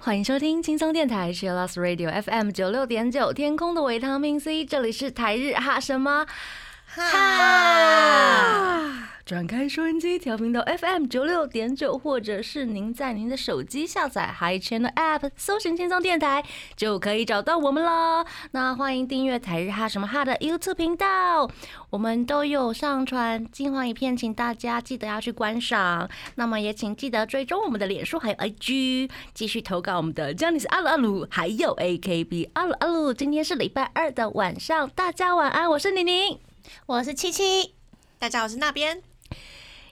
欢迎收听轻松电台 c h i l l o s Radio FM 九六点九，天空的维他命 C，这里是台日哈什么？哈。转开收音机，调频到 FM 九六点九，或者是您在您的手机下载 Hi Channel App，搜寻轻松电台，就可以找到我们了。那欢迎订阅台日哈什么哈的 YouTube 频道，我们都有上传精华影片，请大家记得要去观赏。那么也请记得追踪我们的脸书还有 IG，继续投稿我们的 j a n i c e 阿鲁阿鲁，还有 AKB 阿鲁阿鲁。今天是礼拜二的晚上，大家晚安，我是宁宁。我是七七，大家好，我是那边。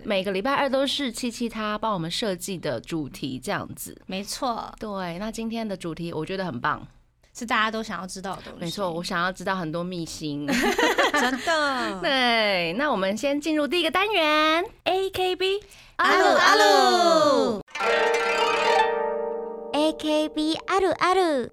每个礼拜二都是七七他帮我们设计的主题，这样子。没错，对，那今天的主题我觉得很棒，是大家都想要知道的东西。没错，我想要知道很多秘辛，真的。对，那我们先进入第一个单元，A K B 阿鲁阿鲁，AKB 阿鲁阿鲁。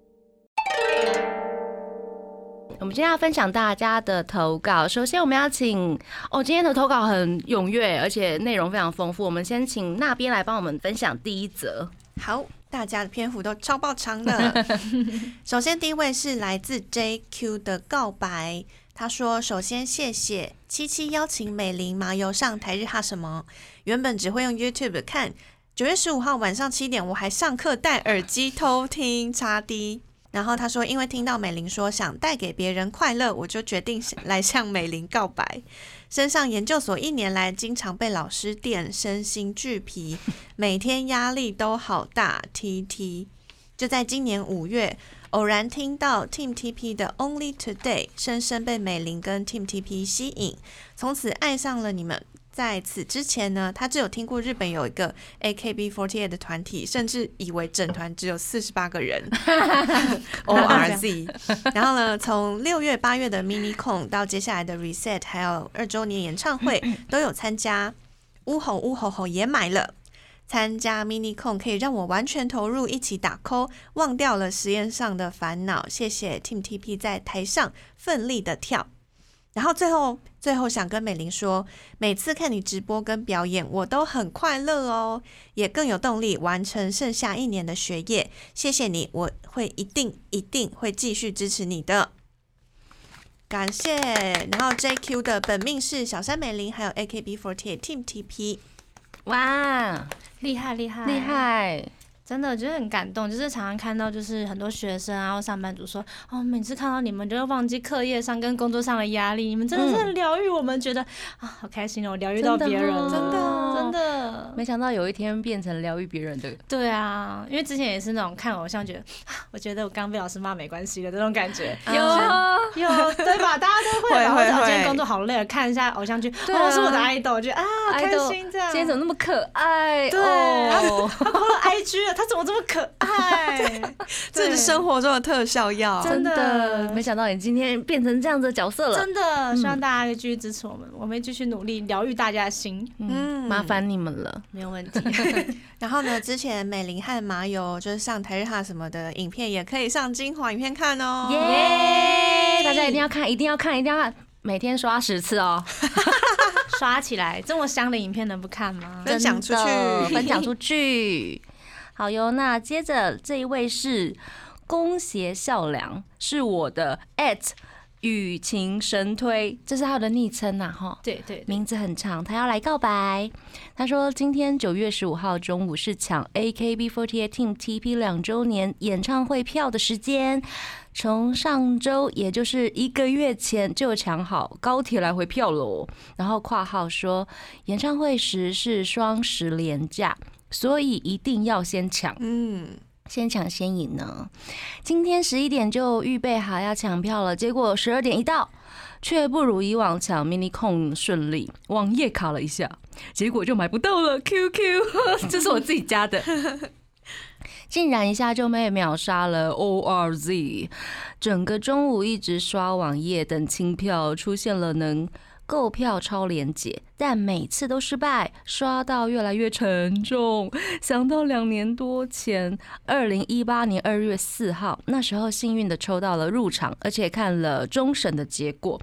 我们今天要分享大家的投稿。首先，我们要请哦，今天的投稿很踊跃，而且内容非常丰富。我们先请那边来帮我们分享第一则。好，大家的篇幅都超爆长的。首先，第一位是来自 JQ 的告白。他说：“首先，谢谢七七邀请美玲麻油上台日哈什么。原本只会用 YouTube 看。九月十五号晚上七点，我还上课戴耳机偷听插 D。”然后他说：“因为听到美玲说想带给别人快乐，我就决定来向美玲告白。身上研究所一年来，经常被老师电，身心俱疲，每天压力都好大。T T 就在今年五月，偶然听到 Team T P 的 Only Today，深深被美玲跟 Team T P 吸引，从此爱上了你们。”在此之前呢，他只有听过日本有一个 AKB48 的团体，甚至以为整团只有四十八个人。ORZ。然后呢，从六月、八月的 Mini Con 到接下来的 Reset，还有二周年演唱会都有参加。呜吼呜吼吼也买了。参加 Mini Con 可以让我完全投入，一起打 call，忘掉了实验上的烦恼。谢谢 Team TP 在台上奋力的跳。然后最后，最后想跟美玲说，每次看你直播跟表演，我都很快乐哦，也更有动力完成剩下一年的学业。谢谢你，我会一定一定会继续支持你的。感谢。然后 JQ 的本命是小山美玲，还有 AKB48 Team TP。哇，厉害厉害厉害！真的就是很感动，就是常常看到，就是很多学生啊，或上班族说，哦，每次看到你们就会忘记课业上跟工作上的压力，你们真的是疗愈我们，觉得啊，好开心哦，疗愈到别人，真的真的，没想到有一天变成疗愈别人的。对啊，因为之前也是那种看偶像，觉得我觉得我刚被老师骂没关系的这种感觉，有有对吧？大家都会，然后今天工作好累，看一下偶像剧，哦，是我的爱豆，我觉得啊，开心这样，今天怎么那么可爱？对，他抛了 IG。他怎么这么可爱？这是生活中的特效药，真的。没想到你今天变成这样的角色了，真的。希望大家可以继续支持我们，我们继续努力疗愈大家的心。嗯，麻烦你们了，没有问题。然后呢，之前美玲和麻油就是上台日哈什么的影片，也可以上精华影片看哦。耶！大家一定要看，一定要看，一定要看，每天刷十次哦，刷起来！这么香的影片能不看吗？分享出去，分享出去。好哟，那接着这一位是弓邪孝良，是我的 at 雨晴神推，这是他的昵称呐，哈，对对，名字很长，他要来告白。他说今天九月十五号中午是抢 AKB48 Team TP 两周年演唱会票的时间，从上周也就是一个月前就抢好高铁来回票喽。然后括号说演唱会时是双十连假。所以一定要先抢，嗯，先抢先赢呢。今天十一点就预备好要抢票了，结果十二点一到，却不如以往抢 mini 控顺利，网页卡了一下，结果就买不到了。QQ，这是我自己加的，竟然一下就被秒杀了。ORZ，整个中午一直刷网页等清票，出现了能。购票超连结，但每次都失败，刷到越来越沉重。想到两年多前，二零一八年二月四号，那时候幸运的抽到了入场，而且看了终审的结果。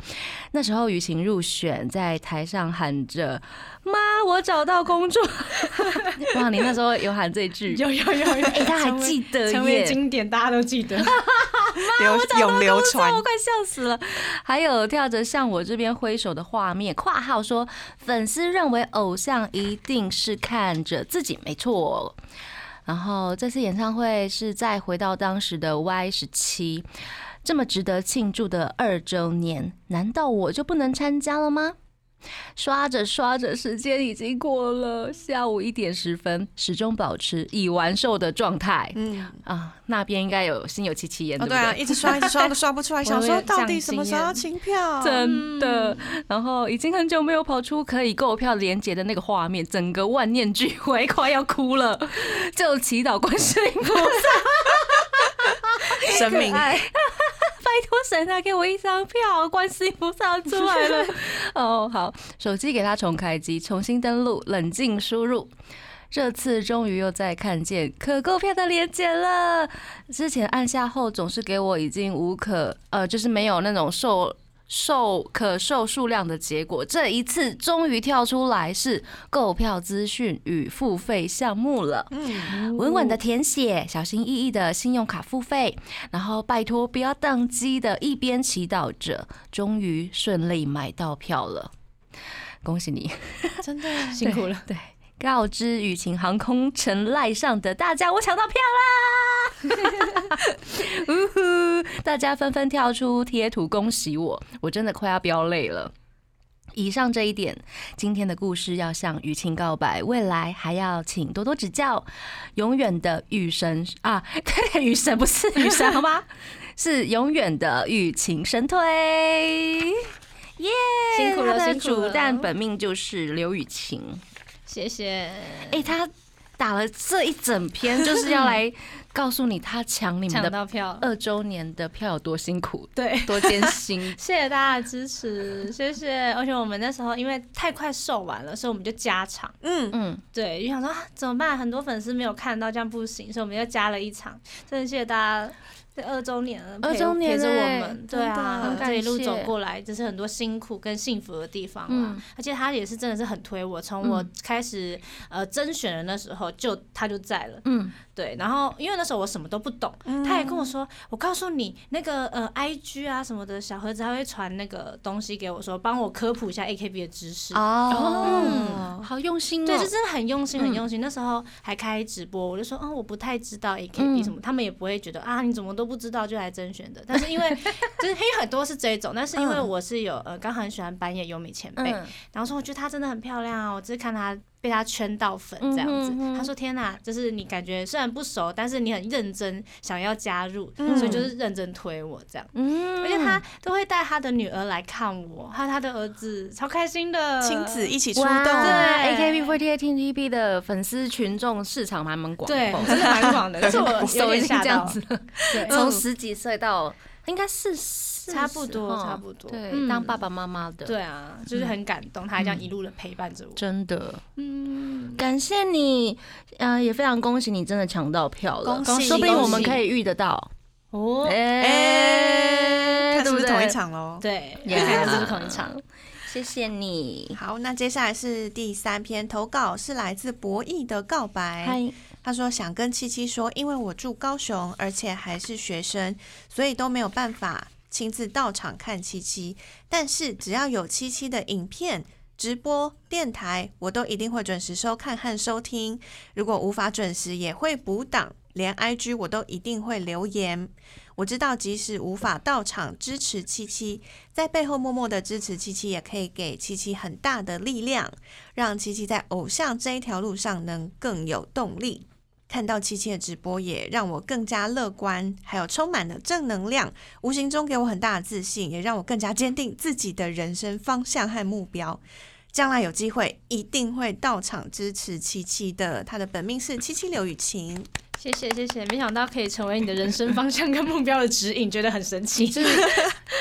那时候雨晴入选，在台上喊着“妈，我找到工作 ”。哇，你那时候有喊这句？有有有有，哎、他还记得成为耶。经典，大家都记得。流永流传我。快笑死了！还有跳着向我这边挥手的画面，括号说粉丝认为偶像一定是看着自己，没错。然后这次演唱会是再回到当时的 Y 十七，这么值得庆祝的二周年，难道我就不能参加了吗？刷着刷着，时间已经过了下午一点十分，始终保持已完售的状态。嗯，啊，那边应该有心有戚戚焉，哦，对不对？啊，一直刷，一直刷都刷不出来，想说到底什么时候要清票？真的，然后已经很久没有跑出可以购票连接的那个画面，整个万念俱灰，快要哭了，就祈祷观世音菩萨神明爱，拜托神啊，给我一张票，观世音菩萨出来了。哦，好，手机给他重开机，重新登录，冷静输入。这次终于又再看见可购票的链接了。之前按下后总是给我已经无可呃，就是没有那种售售可售数量的结果。这一次终于跳出来是购票资讯与付费项目了。嗯，稳稳的填写，小心翼翼的信用卡付费，然后拜托不要宕机的，一边祈祷着，终于顺利买到票了。恭喜你！真的 辛苦了。对，告知雨晴航空城赖上的大家，我抢到票啦！呜呼，大家纷纷跳出贴图恭喜我，我真的快要飙泪了。以上这一点，今天的故事要向雨晴告白，未来还要请多多指教。永远的雨神啊，对，雨神不是雨神好吗？是永远的雨晴神推，耶、辛苦了辛苦了但本命就是刘雨晴。谢谢。哎、他打了这一整篇，就是要来告诉你他抢你们抢的到票，二周年的票有多辛苦、对。多艰辛。谢谢大家的支持，谢谢。而且我们那时候因为太快售完了，所以我们就加场。嗯，嗯，对，就想说、啊、怎么办？很多粉丝没有看到，这样不行，所以我们又加了一场。真的谢谢大家，这二周年了，陪二周年陪着我欸们，对啊，这一路走过来，就是很多辛苦跟幸福的地方啦。嗯而且他也是真的是很推我，从我嗯开始呃甄选的那时候就他就在了。嗯，对，然后因为那时候我什么都不懂，他也跟我说，我告诉你那个呃，I G 啊什么的小盒子，他会传那个东西给我说，帮我科普一下 A K B 的知识。哦，好用心哦。对，就真的很用心，很嗯用心。那时候还开直播，我就说，嗯，我不太知道 A K B 嗯什么，他们也不会觉得啊，你怎么都不知道就来甄选的。但是因为 就是因为很多是这种，但是因为嗯我是有呃，刚好很喜欢板野优美前辈，嗯，然后说我觉得她真的很漂亮啊，我只是看她被他圈到粉这样子。嗯哼哼他说天哪，就是你感觉虽然不熟，但是你很认真想要加入，嗯所以就是认真推我这样。嗯而且他都会带他的女儿来看我，还有他的儿子，超开心的。亲子一起出动，对，AKB48 TTP 的粉丝群众市场蛮蛮广对，阔，真的蛮广的，是我有点吓到。这样子，对，从十几岁到应该是差不多，差不多。对，嗯当爸爸妈妈的，，对啊，就是很感动，他还这样一路的陪伴着我。真的。嗯，感谢你，呃，也非常恭喜你，真的抢到票了，恭喜说不定我们可以遇得到，哦，哎、看是不是同一？场喽？对，呀看看是不是同一场。谢谢你，好，那接下来是第三篇投稿，是来自博弈的告白。嗨，他说想跟七七说，因为我住高雄，而且还是学生，所以都没有办法亲自到场看七七。但是只要有七七的影片、直播、电台，我都一定会准时收看和收听。如果无法准时，也会补档，连 IG 我都一定会留言。我知道，即使无法到场支持七七，在背后默默的支持七七，也可以给七七很大的力量，让七七在偶像这一条路上能更有动力。看到七七的直播，也让我更加乐观，还有充满了正能量，无形中给我很大的自信，也让我更加坚定自己的人生方向和目标。将来有机会，一定会到场支持七七的。他的本命是七七刘雨晴，谢谢谢谢，没想到可以成为你的人生方向跟目标的指引，觉得很神奇。就是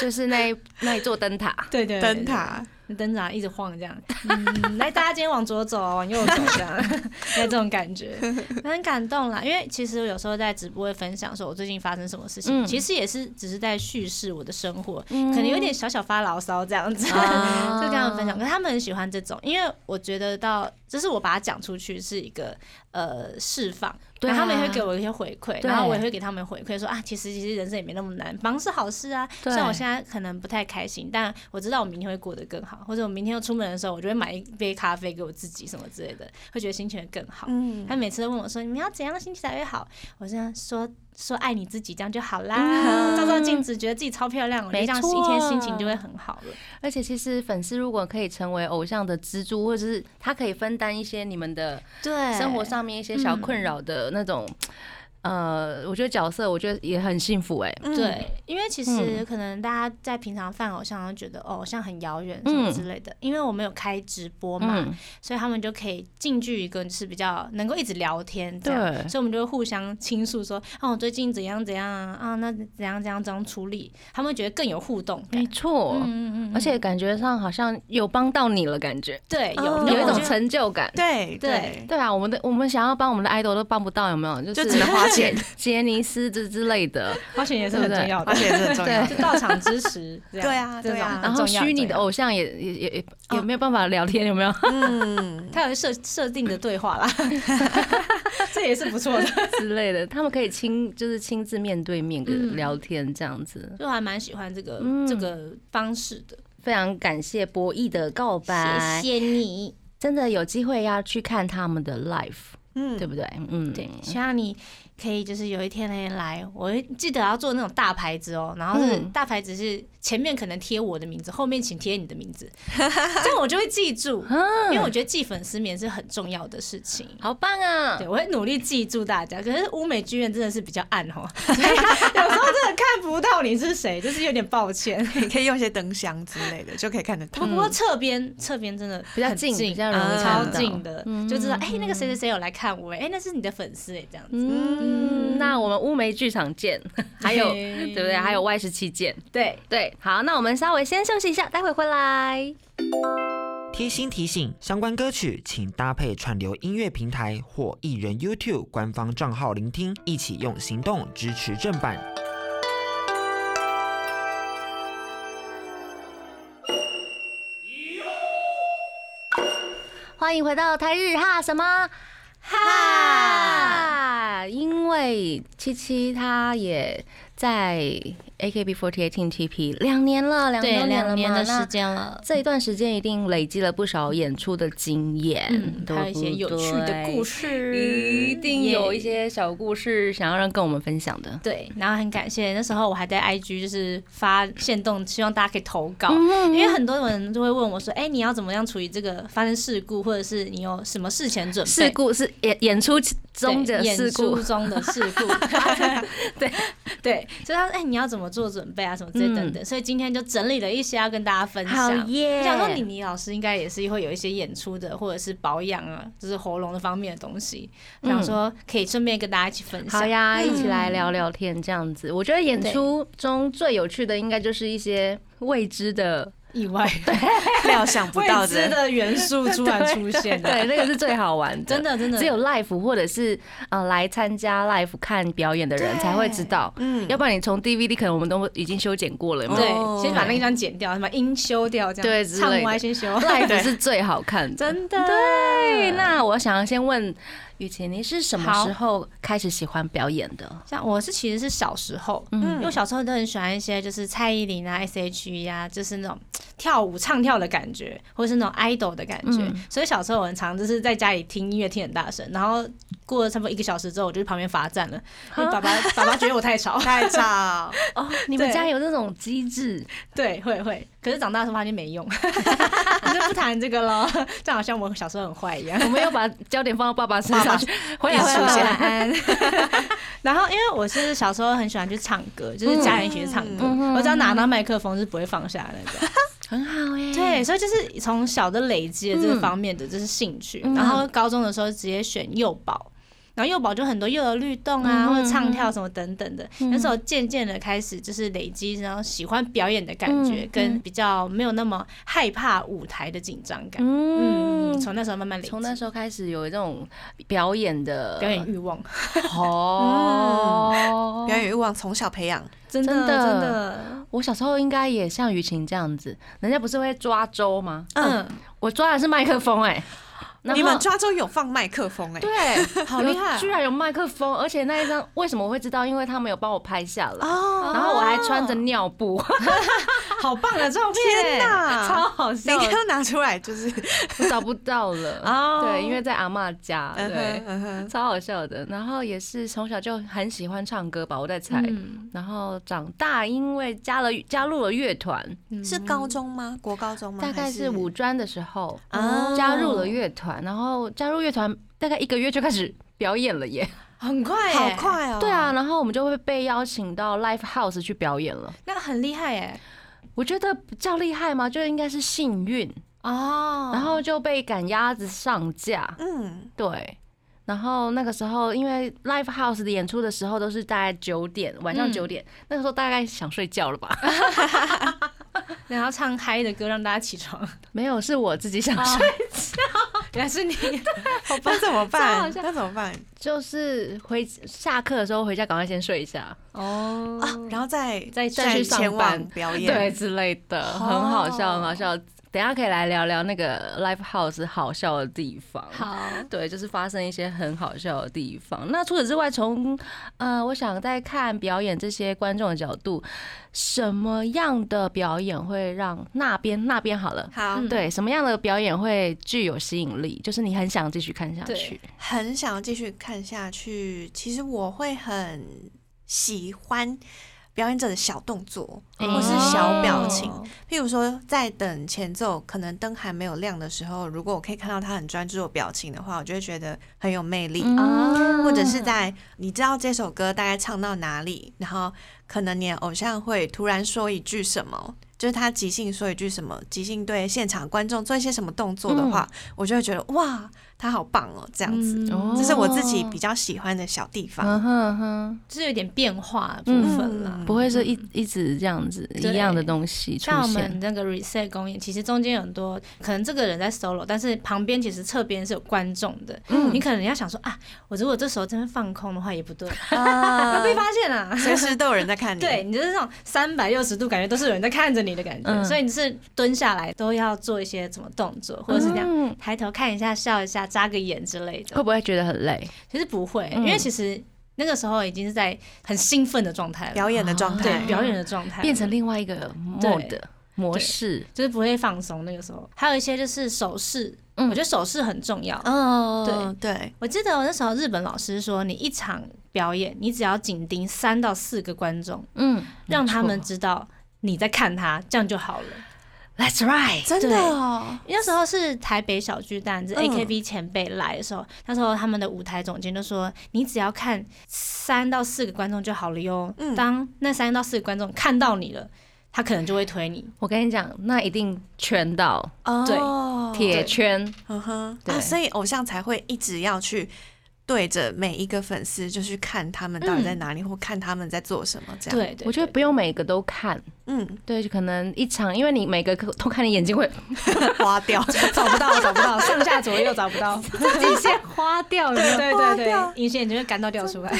就是那一 那一座灯塔，对对灯塔。灯塔一直晃这样，嗯，来大家今天往左走，往右走这样，有这种感觉，很感动啦。因为其实我有时候在直播会分享说我最近发生什么事情，嗯其实也是只是在叙事我的生活，嗯可能有点小小发牢骚这样子，啊 就跟他们分享。可是他们很喜欢这种，因为我觉得到，就是我把它讲出去是一个呃释放，对他们也会给我一些回馈，然后我也会给他们回馈说啊，其实其实人生也没那么难，忙是好事啊。对虽然我现在可能不太开心，但我知道我明天会过得更好，或者我明天要出门的时候，我就会买一杯咖啡给我自己什么之类的，会觉得心情会更好。嗯，他每次都问我说：“你们要怎样心情才会好？”我这样说说爱你自己，这样就好啦。嗯照照镜子，觉得自己超漂亮，我觉得这样一天心情就会很好了。而且其实粉丝如果可以成为偶像的支柱，或者是他可以分担一些你们的对生活上面一些小困扰的那种，呃，我觉得角色我觉得也很幸福哎、嗯对，因为其实嗯可能大家在平常犯偶像，都觉得哦偶像很遥远什么之类的。因为我们有开直播嘛，嗯，所以他们就可以近距离跟就是比较能够一直聊天，这样，对所以我们就会互相倾诉说，哦，我最近怎样怎样啊，啊，那怎样怎样怎样处理，他们觉得更有互动没。错。嗯嗯嗯，而且感觉上好像有帮到你了，感觉对有哦有一种成就感。对对对啊，我们的我们想要帮我们的 idol 都帮不到，有没有？就就只能花钱 杰尼斯之之类的，花钱也是很重要的。而，且也是很重要。对。就到场支持，对啊对啊。然后很重要虚拟的偶像也也也也也没有办法聊天，有没有？嗯，他有设设定的对话啦，这也是不错的。之类的？他们可以亲就是亲自面对面的嗯。聊天这样子。就还蛮喜欢这个、嗯。这个方式的。非常感谢博弈的告白，谢谢你，真的有机会要去看他们的 live，嗯。对不对？嗯，对，希望你可以就是有一天呢来，我会记得要做那种大牌子哦，然后是嗯。大牌子是前面可能贴我的名字，后面请贴你的名字，这样我就会记住，因为我觉得记粉丝名是很重要的事情。好棒啊对，！我会努力记住大家。可是乌美剧院真的是比较暗哦，所 以有时候真的看不到你是谁，就是有点抱歉。你可以用一些灯箱之类的，就可以看得到不。过侧边侧边真的比较近，近比较容易超近的，嗯就知道哎、那个谁谁谁有来看我，哎、那是你的粉丝哎，这样子。嗯，那我们乌梅剧场见，还有对不对？还有 Y 十七见，对，对，好，那我们稍微先休息一下，待会回来。贴心提醒：相关歌曲请搭配串流音乐平台或艺人 YouTube 官方账号聆听，一起用行动支持正版。欢迎回到台日哈什么哈？因为七七她也在 AKB48 Team TP 两年了，两，年两年的时间了。这一段时间一定累积了不少演出的经验，嗯，对还有一些有趣的故事，一定有一。些小故事想要让跟我们分享的。对，然后很感谢那时候我还在 IG 就是发现动，希望大家可以投稿，嗯因为很多人就会问我说：“哎、你要怎么样处理这个发生事故，或者是你有什么事前准备？”事故是演演出中的事故出，中的事故，对 对，所以他说：“哎、你要怎么做准备啊，什么之类等等。所以今天就整理了一些要跟大家分享。耶！我想说，李妮老师应该也是会有一些演出的，或者是保养啊，就是喉咙的方面的东西，嗯想说可以顺便跟大家一起分享。好呀，一起来聊聊天，这样子。我觉得演出中最有趣的，应该就是一些未知的，意外。料想不到的，的元素突然出现的，对，那个是最好玩的，真。的真的。只有 l i f e 或者是呃来参加 l i f e 看表演的人才会知道，嗯，要不然你从 DVD 可能我们都已经修剪过了，有没有对哦，先把那一张剪掉，什么音修掉，这样。对唱歪先修，l i f e 是最好看的。真的。对，那我想要先问雨晴，你是什么时候开始喜欢表演的？像我是其实是小时候，嗯因为小时候都很喜欢一些就是蔡依林啊、S.H.E 呀、就是那种跳舞唱跳的感觉，或者是那种 idol 的感觉。嗯所以小时候我很常就是在家里听音乐听很大声，然后过了差不多一个小时之后，我就去旁边罚站了，因为爸爸 爸爸觉得我太吵。太吵，哦，你们家有这种机制？对，会会。可是长大的时候发现没用，我就不谈这个了。这样好像我小时候很坏一样。我们要把焦点放到爸爸身上去，回来一出现。然后，因为我是小时候很喜欢去唱歌，就是家人一起去唱歌，嗯我只要拿到麦克风是不会放下的那种。很好哎。对，所以就是从小的累积了这个方面的就是兴趣，嗯然后高中的时候直接选幼保。然后幼保就很多幼儿律动啊，嗯或者唱跳什么等等的。嗯那时候渐渐的开始就是累积，然后喜欢表演的感觉，嗯跟比较没有那么害怕舞台的紧张感。嗯。嗯，从那时候慢慢累积，从那时候开始有这种表演的表演欲望，哦，表演欲望从小培养，真真的。真的，我小时候应该也像雨晴这样子，人家不是会抓周吗？嗯，我抓的是麦克风哎、然后你们抓周有放麦克风哎、对，好厉害。居然有麦克风，而且那一张为什么我会知道？因为他们有帮我拍下来，哦，然后我还穿着尿布，好棒的照片，天哪超好笑。你，刚刚拿出来就是，我找不到了。哦。对，因为在阿嬷家，嗯对超好笑的。然后也是从小就很喜欢唱歌吧，我在猜。嗯。然后长大，因为加了加入了乐团，是高中吗？国高中吗？大概是五专的时候啊加入了乐团，然后加入乐团大概一个月就开始表演了耶。很快，好，快哦。对啊，，然后我们就会被邀请到 live house 去表演了。那很厉害哎，我觉得比较厉害吗？就应该是幸运，哦然后就被赶鸭子上架。嗯，对，然后那个时候因为 live house 的演出的时候都是大概九点，晚上嗯九点，那个时候大概想睡觉了吧？然后唱嗨的歌让大家起床，没有，是我自己想哦。睡，原来是你，那怎么办？那怎么办？就是回下课的时候回家赶快先睡一下，哦。啊？然后再再再去上班。表演，对之类的，很好笑，很好笑。等下可以来聊聊那个 live house 好笑的地方。好，对，就是发生一些很好笑的地方。那除此之外，从呃，我想在看表演这些观众的角度，什么样的表演会让那边那边好了？好，嗯对，什么样的表演会具有吸引力？就是你很想继续看下去。很想要继续看下去。其实我会很喜欢表演者的小动作，嗯或是小表情。哦譬如说，在等前奏，可能灯还没有亮的时候，如果我可以看到他很专注的表情的话，我就会觉得很有魅力。嗯或者是在你知道这首歌大概唱到哪里，然后可能你的偶像会突然说一句什么，就是他即兴说一句什么，即兴对现场观众做一些什么动作的话，我就会觉得哇，他好棒哦，这样子，哦这是我自己比较喜欢的小地方。嗯哼嗯哼，就是有点变化的部分啦。嗯不会是一一直这样子一样的东西出像我们。那个 reset 公演，其实中间有很多可能这个人在 solo，但是旁边其实侧边是有观众的。嗯你可能要想说啊，我如果这时候真的放空的话也不对，啊 被发现了。随时都有人在看你。对，你就是那种三百六十度，感觉都是有人在看着你的感觉，嗯所以你是蹲下来都要做一些什么动作，或者是这样嗯抬头看一下、笑一下、眨个眼之类的会。不会觉得很累？其实不会，嗯因为其实那个时候已经是在很兴奋的状态了，表演的状态，对表演的状态变成另外一个 mode 模式。就是不会放松。那个时候还有一些就是手势，嗯我觉得手势很重要。嗯，对对，我记得我那时候日本老师说，你一场表演，你只要紧盯三到四个观众，嗯，让他们知道你在看他，这样就好了。That's right。真的哦，那时候是台北小巨蛋，是嗯 AKB 前辈来的时候，那时候他们的舞台总监就说：“你只要看三到四个观众就好了哟。嗯当那三到四个观众看到你了，他可能就会推你。我跟你讲，那一定圈到对，铁圈。嗯哼，对啊，所以偶像才会一直要去对着每一个粉丝，就去看他们到底在哪里，或看他们在做什么，这样。，对对，我觉得不用每个都看，嗯，对，就可能一场，因为你每个都看，你眼睛会 花掉，找不到，找不到，上下左右找不到，自己先花掉，有没有？对对对，隐形眼镜会干到掉出来。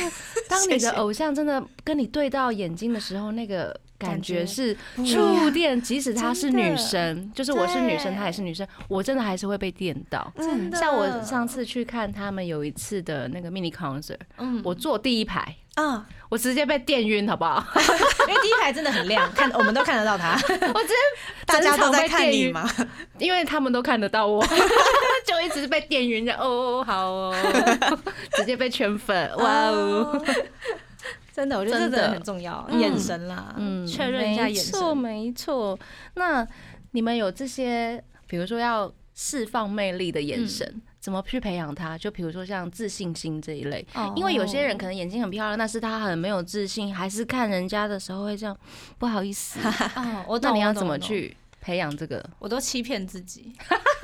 当你的偶像真的跟你对到眼睛的时候，那个感觉是触电，即使她是女生，就是我是女生，她也是女生，我真的还是会被电到。嗯，像我上次去看他们有一次的那个 mini concert，嗯，我坐第一排，啊，我直接被电晕，好不好？因为第一排真的很亮，看我们都看得到他。我直接大家都在看你吗？因为他们都看得到我，就一直被电晕，着哦好哦，直接被圈粉，哇哦，真的，我觉得这真的很重要，嗯眼神啦，嗯，确认一下眼神没错神。没错。那你们有这些，比如说要释放魅力的眼神，怎么去培养它？就比如说像自信心这一类，哦因为有些人可能眼睛很漂亮，但是他很没有自信，还是看人家的时候会这样不好意思。哦，我懂，那你要怎么去培养这个？我都欺骗自己，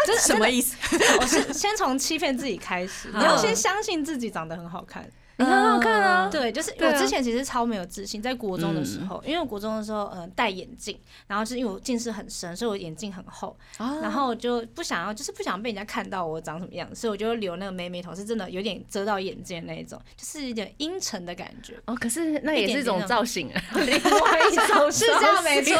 这 是什么意思？我是先从欺骗自己开始，你要先相信自己长得很好看。你很好看啊，对，就是我之前其实超没有自信，在国中的时候，因为我国中的时候，呃，戴眼镜，然后是因为我近视很深，所以我眼镜很厚，然后我就不想要，就是不想被人家看到我长什么样子，所以我就留那个妹妹头，是真的有点遮到眼睛那一种，就是有点阴沉的感觉。哦，可是那也是一种造型啊，另外一是种 是这样没错，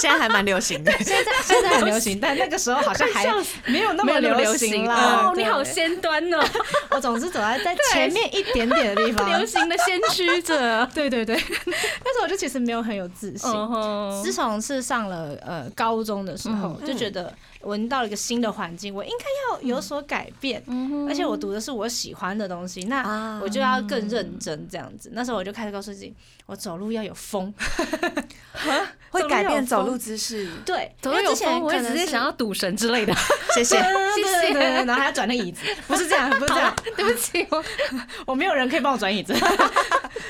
现在还蛮流行的。现在现在很流行，但那个时候好像还 没有那么流行行。啦。哦，你好先端哦，我总是走在在前面一点点的地方，流行的先驱者。对 对对，但是我就其实没有很有自信。哦自从是上了呃高中的时候，嗯就觉得闻到了一个新的环境，我应该要有所改变。而且我读的是我喜欢的东西，那啊我就要更认真这样子。那时候我就开始告诉自己，我走路要有风。会改变走走路姿势。对，走路有因为之前风，我直接想要赌神之类的。谢谢。对对对对对，然后还要转那椅子，不是这样，不是这样，对不起，我我没有人可以帮我转椅子，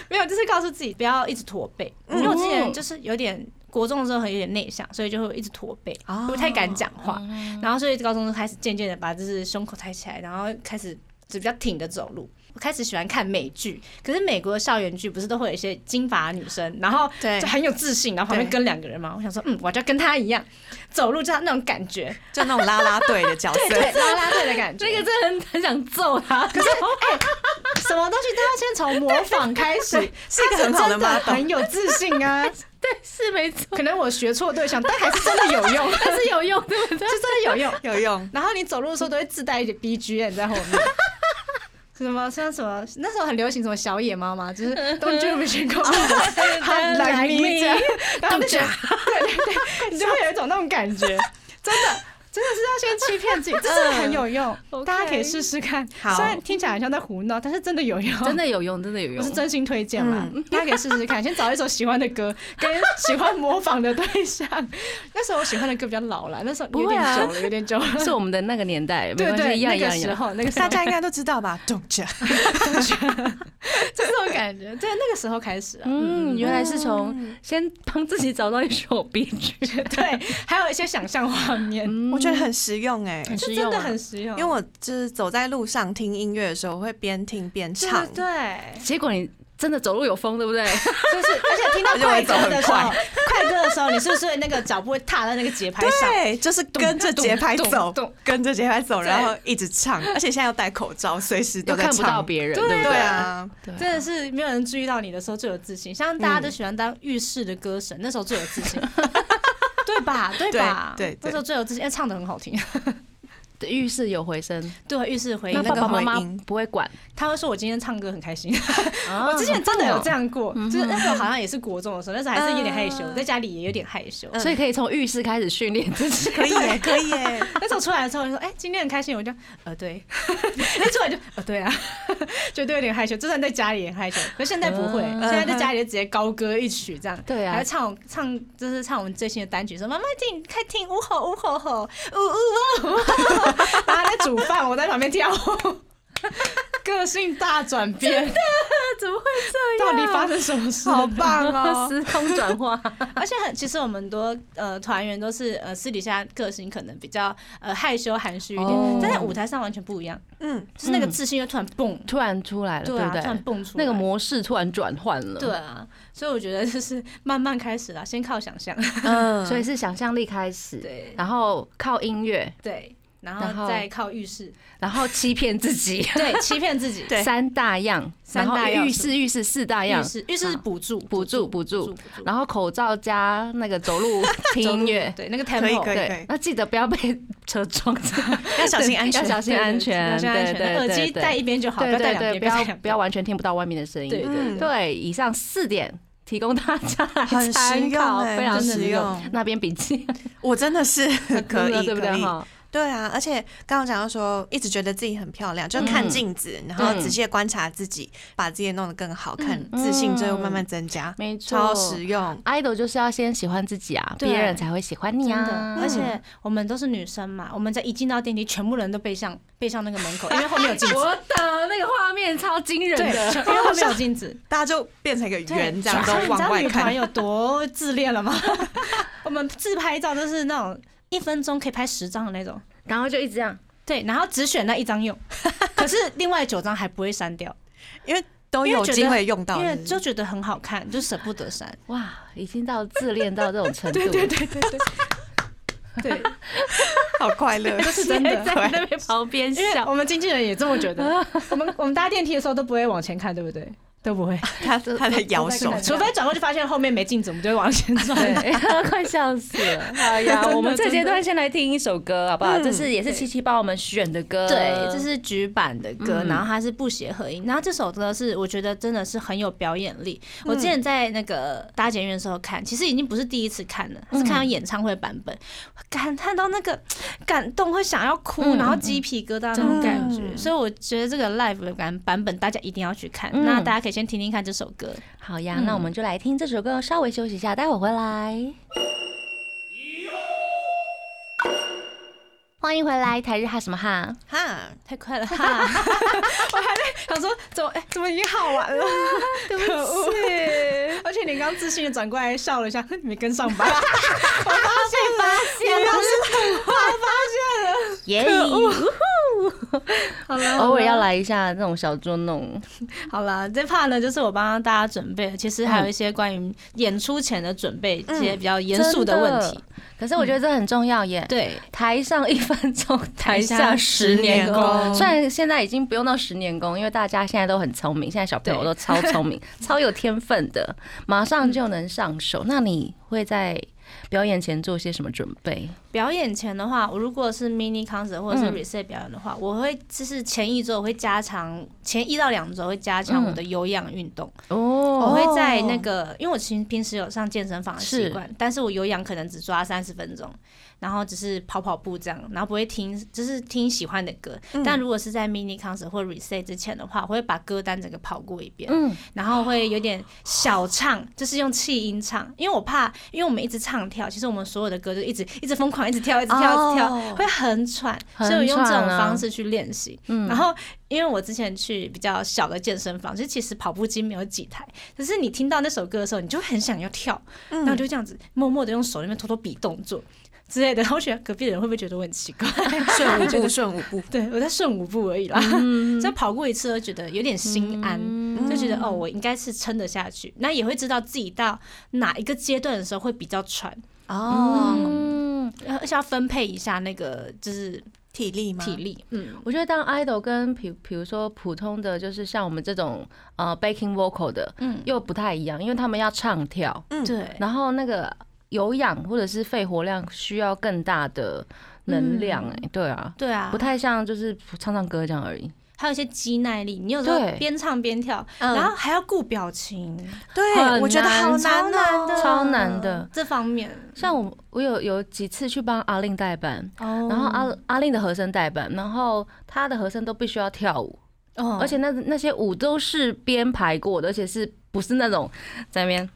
没有，就是告诉自己不要一直驼背，因为我之前就是有点国中的时候很有点内向，所以就会一直驼背，哦不太敢讲话，然后所以高中就开始渐渐的把就是胸口抬起来，然后开始就比较挺的走路。我开始喜欢看美剧，可是美国的校园剧不是都会有一些金发女生，然后就很有自信，然后旁边跟两个人嘛。我想说，嗯，我就要跟她一样，走路就要那种感觉，就那种拉拉队的角色。对，啦啦队的感觉。那个真的很很想揍他。可是 什么东西都要先从模仿开始，是一个很好的真的很有自信啊。对，是没错，可能我学错对象，但还是真的有用，但是有用，对不对？是真的有用。有用。然后你走路的时候都会自带一点 BGM 在后面。什么像什么那时候很流行什么小野猫嘛，就是 Don't you wish you could be like me 这样，然后就觉得对对对，你就会有一种那种感觉，真的。真的是要先欺骗自己，这 真的很有用大家可以试试看。好虽然听起来很像在胡闹，但是真的有用，真的有用，真的有用我是。真心推荐啦，大家可以试试看。先找一首喜欢的歌，跟 喜欢模仿的对象。那时候我喜欢的歌比较老了，那时候有点久了，有点久了。是我们的那个年代，对对，那个。时候，那个候大家应该都知道吧？Don't you？就这种感觉，对，那个时候开始啊，嗯，原来是从先帮自己找到一首 B 剧，对，还有一些想象画面，嗯我觉得很实用哎、很这真的实用啊。很实用。因为我就是走在路上听音乐的时候，我会边听边对唱。对，结果你真的走路有风，对不对？就是而且听到快也走很歌的时候快，快歌的时候，你是不是那个脚步会踏在那个节拍上？对，就是跟着节拍走跟着节拍走，然后一直唱，而且现在要戴口罩，随时都看不到唱。别人，对对不对啊，真的是没有人注意到你的时候最有自信，像大家都喜欢当浴室的歌神，那时候最有自信，对吧？对吧？对那时候最有自信，因为唱的很好听。对浴室有回声，对，浴室回那音，那个爸爸妈妈回音不会管。他会说我今天唱歌很开心。我 我之前真的有这，样过，嗯就是那时候好像也是国中的时候，那时候还是有点害羞，在家里也有点害羞。所以可以从浴室开始训练自己。可以耶，可以耶。那时候出来的时候，我就说：“哎，今天很开心。”我就呃对，那出来就呃对啊，觉得有点害羞。就算在家里也害羞，可是现在不会，嗯现在在家里就直接高歌一曲这样。对啊还会唱唱就是唱我们最新的单曲，说妈妈听开听呜吼呜吼吼呜呜呜，然后在煮饭，我在旁边跳。舞。个性大转变，怎么会这样？到底发生什么事？好棒哦！时空转化，而且很，其实我们很多呃团员都是呃私底下个性可能比较呃害羞含蓄一点，哦。但在舞台上完全不一样，嗯，就是那个自信又突然蹦，突然出来了，对对啊，不突然对？蹦出来。那个模式突然转换了，对，啊，所以我觉得就是慢慢开始啦，先靠想象，嗯，所以是想象力开始，对。然后靠音乐，对，然然后后再靠浴室，然后欺骗自己，对，欺骗自己，对三大样，三然后大浴室浴室四大样浴，室浴室是补助补助补助，然后口罩加那个走路听音乐。对那个 tempo，对，那记得不要被车撞，要小心安全要。小心安全，要小心安对对，耳机对戴一边就好，不对要戴两对对，边，不要不要完全听不到外面的声音。对对。以上四点提供大家来很实参用考，哎非常很实实用用。那边笔记我真的是可以，对不对哈？对啊，而且刚刚讲到说，一直觉得自己很漂亮，就看镜子，然后仔细的观察自己，把自己弄得更好看，自信最后慢慢增加，没错，超实用。idol 就是要先喜欢自己啊，对别人才会喜欢你真的啊。，而且我们都是女生嘛，我们在一进到电梯，全部人都背向 背向那个门口，因为后面有镜子。我的那个画面超惊人，的，因为后面有镜子，大家就变成一个圆，这样所以你知道都往外看。女团有多自恋了吗？我们自拍照都是那种一分钟可以拍十张的那种，然后就一直这样，对，然后只选那一张用，可是另外九张还不会删掉，因为都有机会用到因为就觉得很好看，就舍不得删。哇，已经到自恋到这种程度，对对对对对，对，好快乐，这是真的。在那边旁边笑，我们经纪人也这么觉得，我们我们搭电梯的时候都不会往前看，对不对？都不会，他他在摇手，除非转过去发现后面没镜子，我们就会往前转。对，快笑死了。好呀，我们 这阶段先来听一首歌，好不好？这是也是七七帮我们选的歌，对，这是局版的歌，嗯然后它是不协和音，然后这首歌是我觉得真的是很有表演力。我之前在那个搭捷运的时候看，其实已经不是第一次看了，是看到演唱会版本，感叹到那个 感动，会想要哭，嗯然后鸡皮疙瘩那种感觉。嗯所以我觉得这个 live 的版版本大家一定要去看。嗯那大家可以先听听看这首歌。好呀，嗯那我们就来听这首歌，稍微休息一下，待会儿回来。欢迎回来，台日哈什么哈？哈，太快了哈！我还在想说，怎么哎、怎么已经好完了？对不起，而且你刚自信的转过来笑了一下，你没跟上吧？我发现发现了，我发现了。耶！好了，偶尔要来一下那种小捉弄。好了，这 part 呢，就是我帮大家准备，其实还有一些关于演出前的准备，一些比较严肃的问题。可是我觉得这很重要耶。对，台上一分钟，台下下十年功。虽然现在已经不用到十年功，因为大家现在都很聪明，现在小朋友都超聪明、超有天分的，马上就能上手。那你会在表演前做些什么准备？表演前的话，我如果是 mini concert 或者是嗯 reset 表演的话，我会就是前一周我会加强，前一到两周会加强我的有氧运动。哦我哦，会在那个，因为我其实平时有上健身房的习惯，但是我有氧可能只抓三十分钟，然后只是跑跑步这样，然后不会听，就是听喜欢的歌。嗯。但如果是在 mini concert 或 reset 之前的话，我会把歌单整个跑过一遍，嗯，然后会有点小唱，就是用气音唱，因为我怕，因为我们一直唱跳，其实我们所有的歌就一直一直疯狂，一直跳，一直跳，一直跳，哦。会很喘，很所以我用这种方式去练习。嗯。然后因为我之前去比较小的健身房，就其实跑步机没有几台，可是你听到那首歌的时候，你就很想要跳，然后就这样子默默的用手那边偷偷比动作之类的，然后我觉得隔壁的人会不会觉得我很奇怪？顺舞步，顺五步，对我在顺五步而已啦，嗯。所以跑过一次，我觉得有点心安。就觉得哦，我应该是撑得下去，那也会知道自己到哪一个阶段的时候会比较喘，哦，嗯，而且要分配一下那个就是体力吗？体力，嗯，我觉得当 idol 跟比比如说普通的，就是像我们这种呃 backing vocal 的，嗯。又不太一样，因为他们要唱跳，嗯，对，然后那个有氧或者是肺活量需要更大的能量、哎、对啊，对啊，不太像就是唱唱歌这样而已。还有一些肌耐力，你有时候边唱边跳，嗯。然后还要顾表情，对，我觉得好超难超难的。这方面。像我，我有有几次去帮阿令代班，哦。然后阿阿令的和声代班，然后他的和声都必须要跳舞，哦。而且那那些舞都是编排过的，而且是不是那种在那边，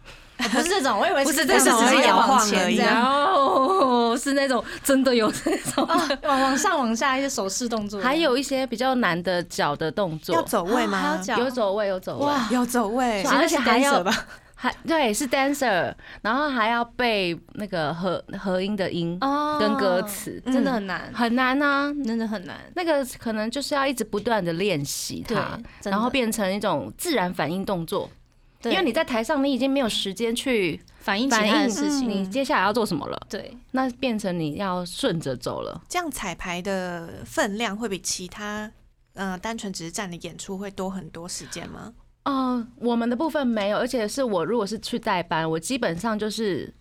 不是这种，我以为不是只是摇晃而已然后是那种真的有这种，哦，往往上往下一些手势动作，还有一些比较难的脚的动作，要走位吗有走位有走位，哇，有走位，而且还要吧，还对是 dancer，然后还要背那个和和音的音哦跟歌词，真的很难，很难啊。真的很难，那个可能就是要一直不断的练习它，，然后变成一种自然反应动作。因为你在台上，你已经没有时间去反应其反应他的事情，你接下来要做什么了，对，那变成你要顺着走了。这样彩排的分量会比其他呃单纯只是站的演出会多很多时间吗？哦，我们的部分没有，而且是我如果是去代班，我基本上就是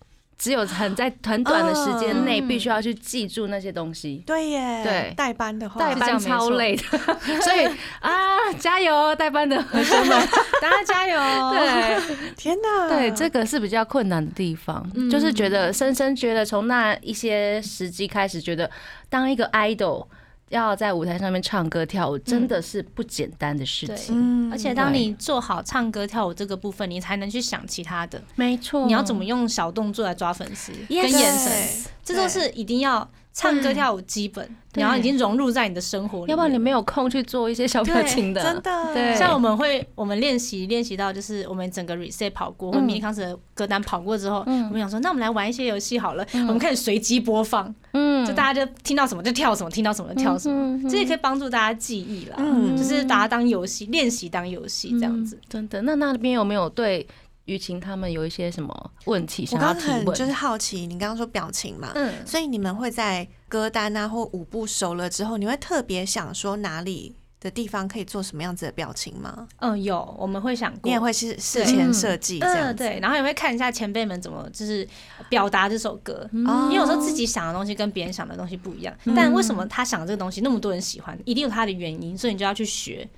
只有很在很短的时间内嗯必须要去记住那些东西。对耶，对。代班的话，代班超累的，所以啊，加油，代班的学生们！大家加油，对。天哪，对，这个是比较困难的地方，嗯。就是觉得深深觉得从那一些时机开始，觉得当一个 idol 要在舞台上面唱歌跳舞，真的是不简单的事情。嗯而且当你做好唱歌跳舞这个部分，你才能去想其他的。没错，你要怎么用小动作来抓粉丝，跟眼神，这都是一定要唱歌跳舞基本，然后已经融入在你的生活里面。要不然你没有空去做一些小表情的，真的对，像我们会，我们练习练习到，就是我们整个 reset 跑过，或嗯 mini concert 的歌单跑过之后，嗯我们想说，那我们来玩一些游戏好了。我们开始随机播放，嗯就大家就听到什么就跳什么，听到什么就跳什么，嗯这也可以帮助大家记忆啦。嗯就是把它当游戏练习，当游戏这样子。嗯真的。那那边有没有对雨晴他们有一些什么问题我想要提问？刚刚很就是好奇，你刚刚说表情嘛，嗯，所以你们会在歌单啊或舞步熟了之后，你会特别想说哪里的地方可以做什么样子的表情吗？嗯，有我们会想过，你也会是事前设计这样？对，然后也会看一下前辈们怎么就是表达这首歌。嗯因为有时候自己想的东西跟别人想的东西不一样，嗯但为什么他想这个东西那么多人喜欢，一定有他的原因，所以你就要去学。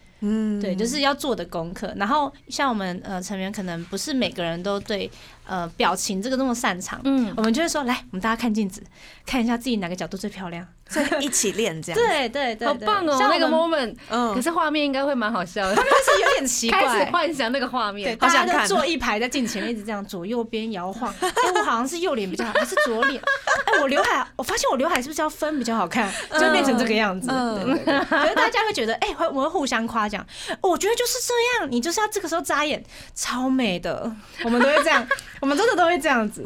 对，就是要做的功课。然后像我们呃成员，可能不是每个人都对呃表情这个那么擅长，嗯我们就会说，来，我们大家看镜子，看一下自己哪个角度最漂亮。所以一起练这样。对对对，好棒哦，那个 moment，嗯可是画面应该会蛮好笑的，就是有点奇开始怪。幻想那个画对，面，大想看家都坐一排在镜前面一直这样左右边摇晃。哎、我好像是右脸比较好，还是左脸？哎、我刘海，我发现我刘海是不是要分比较好看？就会变成这个样子。可是大家会觉得，哎、会我们会互相夸奖。哦我觉得就是这样，你就是要这个时候眨眼，超美的。我们都会这样，我们真的都会这样子。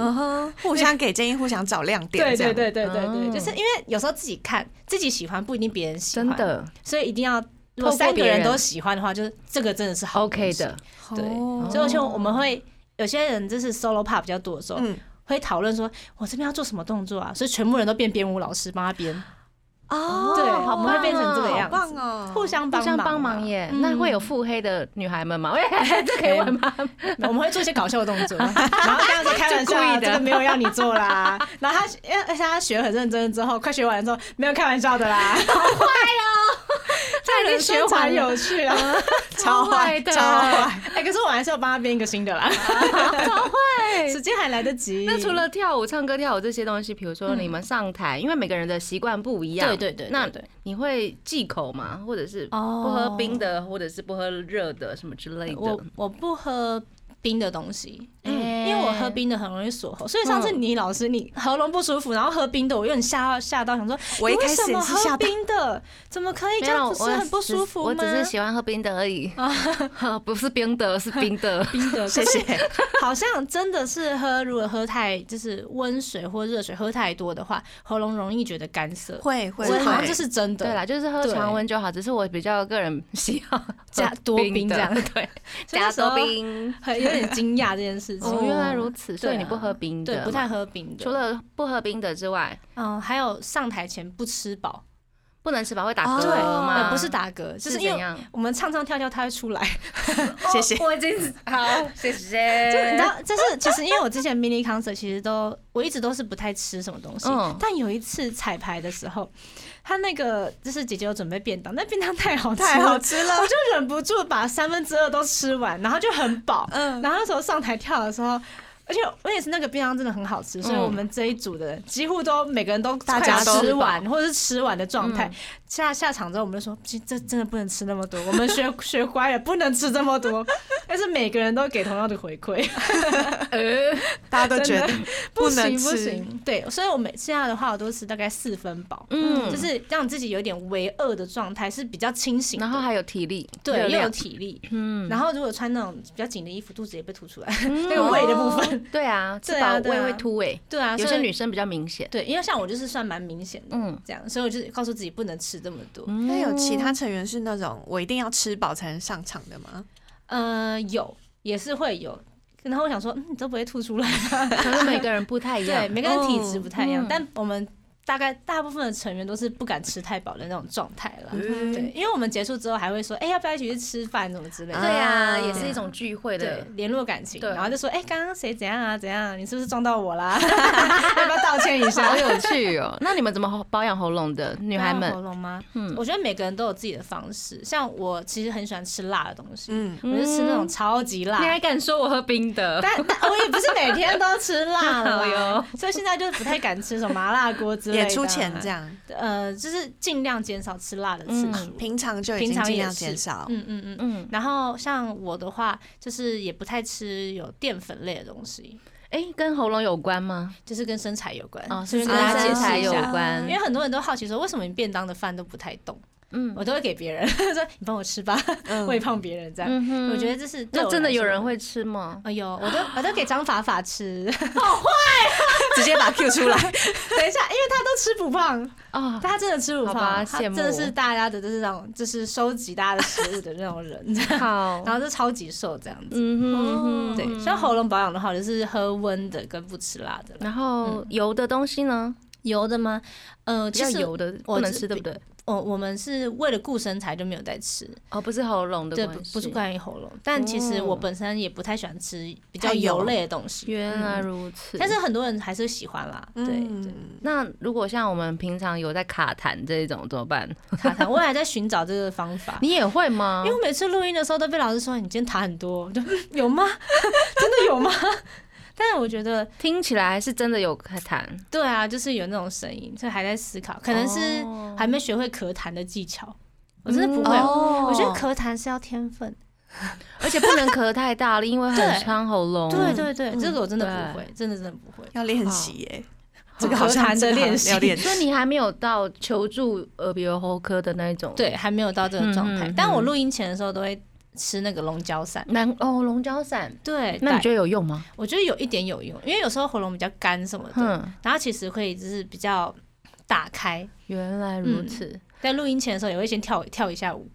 互相给建议，互相找亮点，对。对对对对对，嗯。就是因为有时候自己看自己喜欢，不一定别人喜欢，真，的。所以一定要。如果三个人都喜欢的话，就是这个真的是好 OK 的，对，哦。所以而且我们会有些人就是 solo part 比较多的时候，嗯，会讨论说，我这边要做什么动作啊？所以全部人都变编舞老师帮他编，哦，对好我们会变成这样子棒哦，互相帮互相帮忙耶。嗯那会有腹黑的女孩们吗？喂，这可以问吗？我们会做一些搞笑的动作，然后跟他说开玩笑这个没有要你做啦。然后他，因为而且他学很认真之后，快学完之后没有开玩笑的啦，好坏哦，这已经学完有趣啊，超坏的超坏。哎，可是我还是要帮他编一个新的啦，超会。时间还来得及。那除了跳舞、唱歌、跳舞这些东西，比如说你们上台，因为每个人的习惯不一样，对对那对你会忌口吗？或者是哦不喝冰的，或者是不喝热的，什么之类我的？我不喝冰的东西，嗯因为我喝冰的很容易锁喉，所以上次你老师你喉咙不舒服，然后喝冰的，我有点吓到吓到，想说我一开始喝冰的，怎么可以这样？不是很不舒服？我只是喜欢喝冰的而已，不是冰的，是冰的。冰的，谢谢。好像真的是喝，如果喝太就是温水或热水喝太多的话，喉咙容易觉得干涩。会会会这好像这是真的，对啦，就是喝常温就好，只是我比较个人喜好加多冰这样 对，加多冰。很有点惊讶这件事情。哦，原来如此，所以你不喝冰的，对，不太喝冰的。除了不喝冰的之外，嗯，还有上台前不吃饱，不能吃饱会打哦嗝对，吗？呃不是打嗝，就是是因为怎样？我们唱唱跳跳，它会出来。谢谢。我已经 好，谢谢。就你知道，就是其实因为我之前 mini concert 其实都我一直都是不太吃什么东西，嗯但有一次彩排的时候，他那个就是姐姐有准备便当，那便当太好吃了，太好吃了我就忍不住把三分之二都吃完，然后就很饱。嗯然后那时候上台跳的时候。而且我也是那个便当真的很好吃，所以嗯我们这一组的人几乎都每个人都大家都吃完，或者是吃完的状态嗯。下下场之后，我们就说，这真的不能吃那么多，我们学 学乖了，不能吃这么多。但是每个人都给同样的回馈，呃，大家都觉得不能吃行。对，所以我每现在的话，我都吃大概四分饱，嗯就是让自己有点为饿的状态，是比较清醒，然后还有体力，对又有体力。嗯然后如果穿那种比较紧的衣服，肚子也被凸出来，那个胃的部分。对啊，吃对啊对啊饱胃会凸诶，对啊，有些女生比较明显。对，因为像我就是算蛮明显的，嗯这样，所以我就告诉自己不能吃这么多。那有其他成员是那种我一定要吃饱才能上场的吗？呃，有也是会有，然后我想说，嗯，你都不会吐出来吗？可能每个人不太一样 对，。每个人体质不太一样，嗯但我们大概大部分的成员都是不敢吃太饱的那种状态了。嗯对，因为我们结束之后还会说，哎、要不要一起去吃饭什么之类的。对呀，啊也是一种聚会的，，联络感情，然后就说，哎、刚刚谁怎样啊，怎样？你是不是撞到我啦？要不要道歉一下好？有趣哦。那你们怎么保养喉咙的，女孩们喉？咙吗？嗯我觉得每个人都有自己的方式。像我其实很喜欢吃辣的东西，嗯，我就吃那种超级辣你。还敢说我喝冰的？但但我也不是每天都吃辣了哟 哟，所以现在就是不太敢吃什么麻辣锅之类的。也出钱这样，呃，就是尽量减少吃辣的次数。平常就已平经尽量常也是减少。嗯嗯嗯。嗯，然后像我的话，就是也不太吃有淀粉类的东西。哎，跟喉咙有关吗？就是跟身材有关哦，顺是便跟身材有。关因为很多人都好奇说，为什么你便当的饭都不太动？嗯我都会给别人 说你帮我吃吧，喂胖别人这样。嗯我觉得这是对那真的有人会吃吗？哎呦，我都我都给张法法吃。好坏直接把 Q 出来。等一下，因为他都吃不胖，啊，他真的吃不胖，他羡慕真的是大家的就是那种就是收集大家的食物的那种人，好 然，后就超级瘦这样子。嗯哼，对，像喉咙保养的话，就是喝温的跟不吃辣的。然后油的东西呢，油的吗？呃，比较油的不能吃，对不对？我我们是为了顾身材就没有在吃，哦，不是喉咙的对，不不是关于喉咙。但其实我哦本身也不太喜欢吃比较油油类的东西，原来如此。但是很多人还是喜欢啦。对，那如果像我们平常有在卡痰这一种怎么办？卡痰，我也还在寻找这个方法。你也会吗因为？我每次录音的时候都被老师说你今天痰很多，我就嗯 有吗？真的有吗？但是我觉得听起来是真的有咳痰，对啊，就是有那种声音，所以还在思考，可能是哦还没学会咳痰的技巧。我真的不会，哦我觉得咳痰是要天分。而且不能咳太大了，因为很对伤喉咙。对对对，嗯这个我真的不会，真的真的不会。要练习耶。这这个好像咳痰的练习要练习所以你还没有到求助耳鼻喉科的那一种。对，还没有到这个状态。嗯嗯嗯但我录音前的时候都会吃那个龙角散。南哦，龙角散，对，那你觉得？有用吗？我觉得有一点有用，因为有时候喉咙比较干什么的，哼，然后其实会就是比较打开。原来如此。在录音前的时候，也会先跳跳一下舞，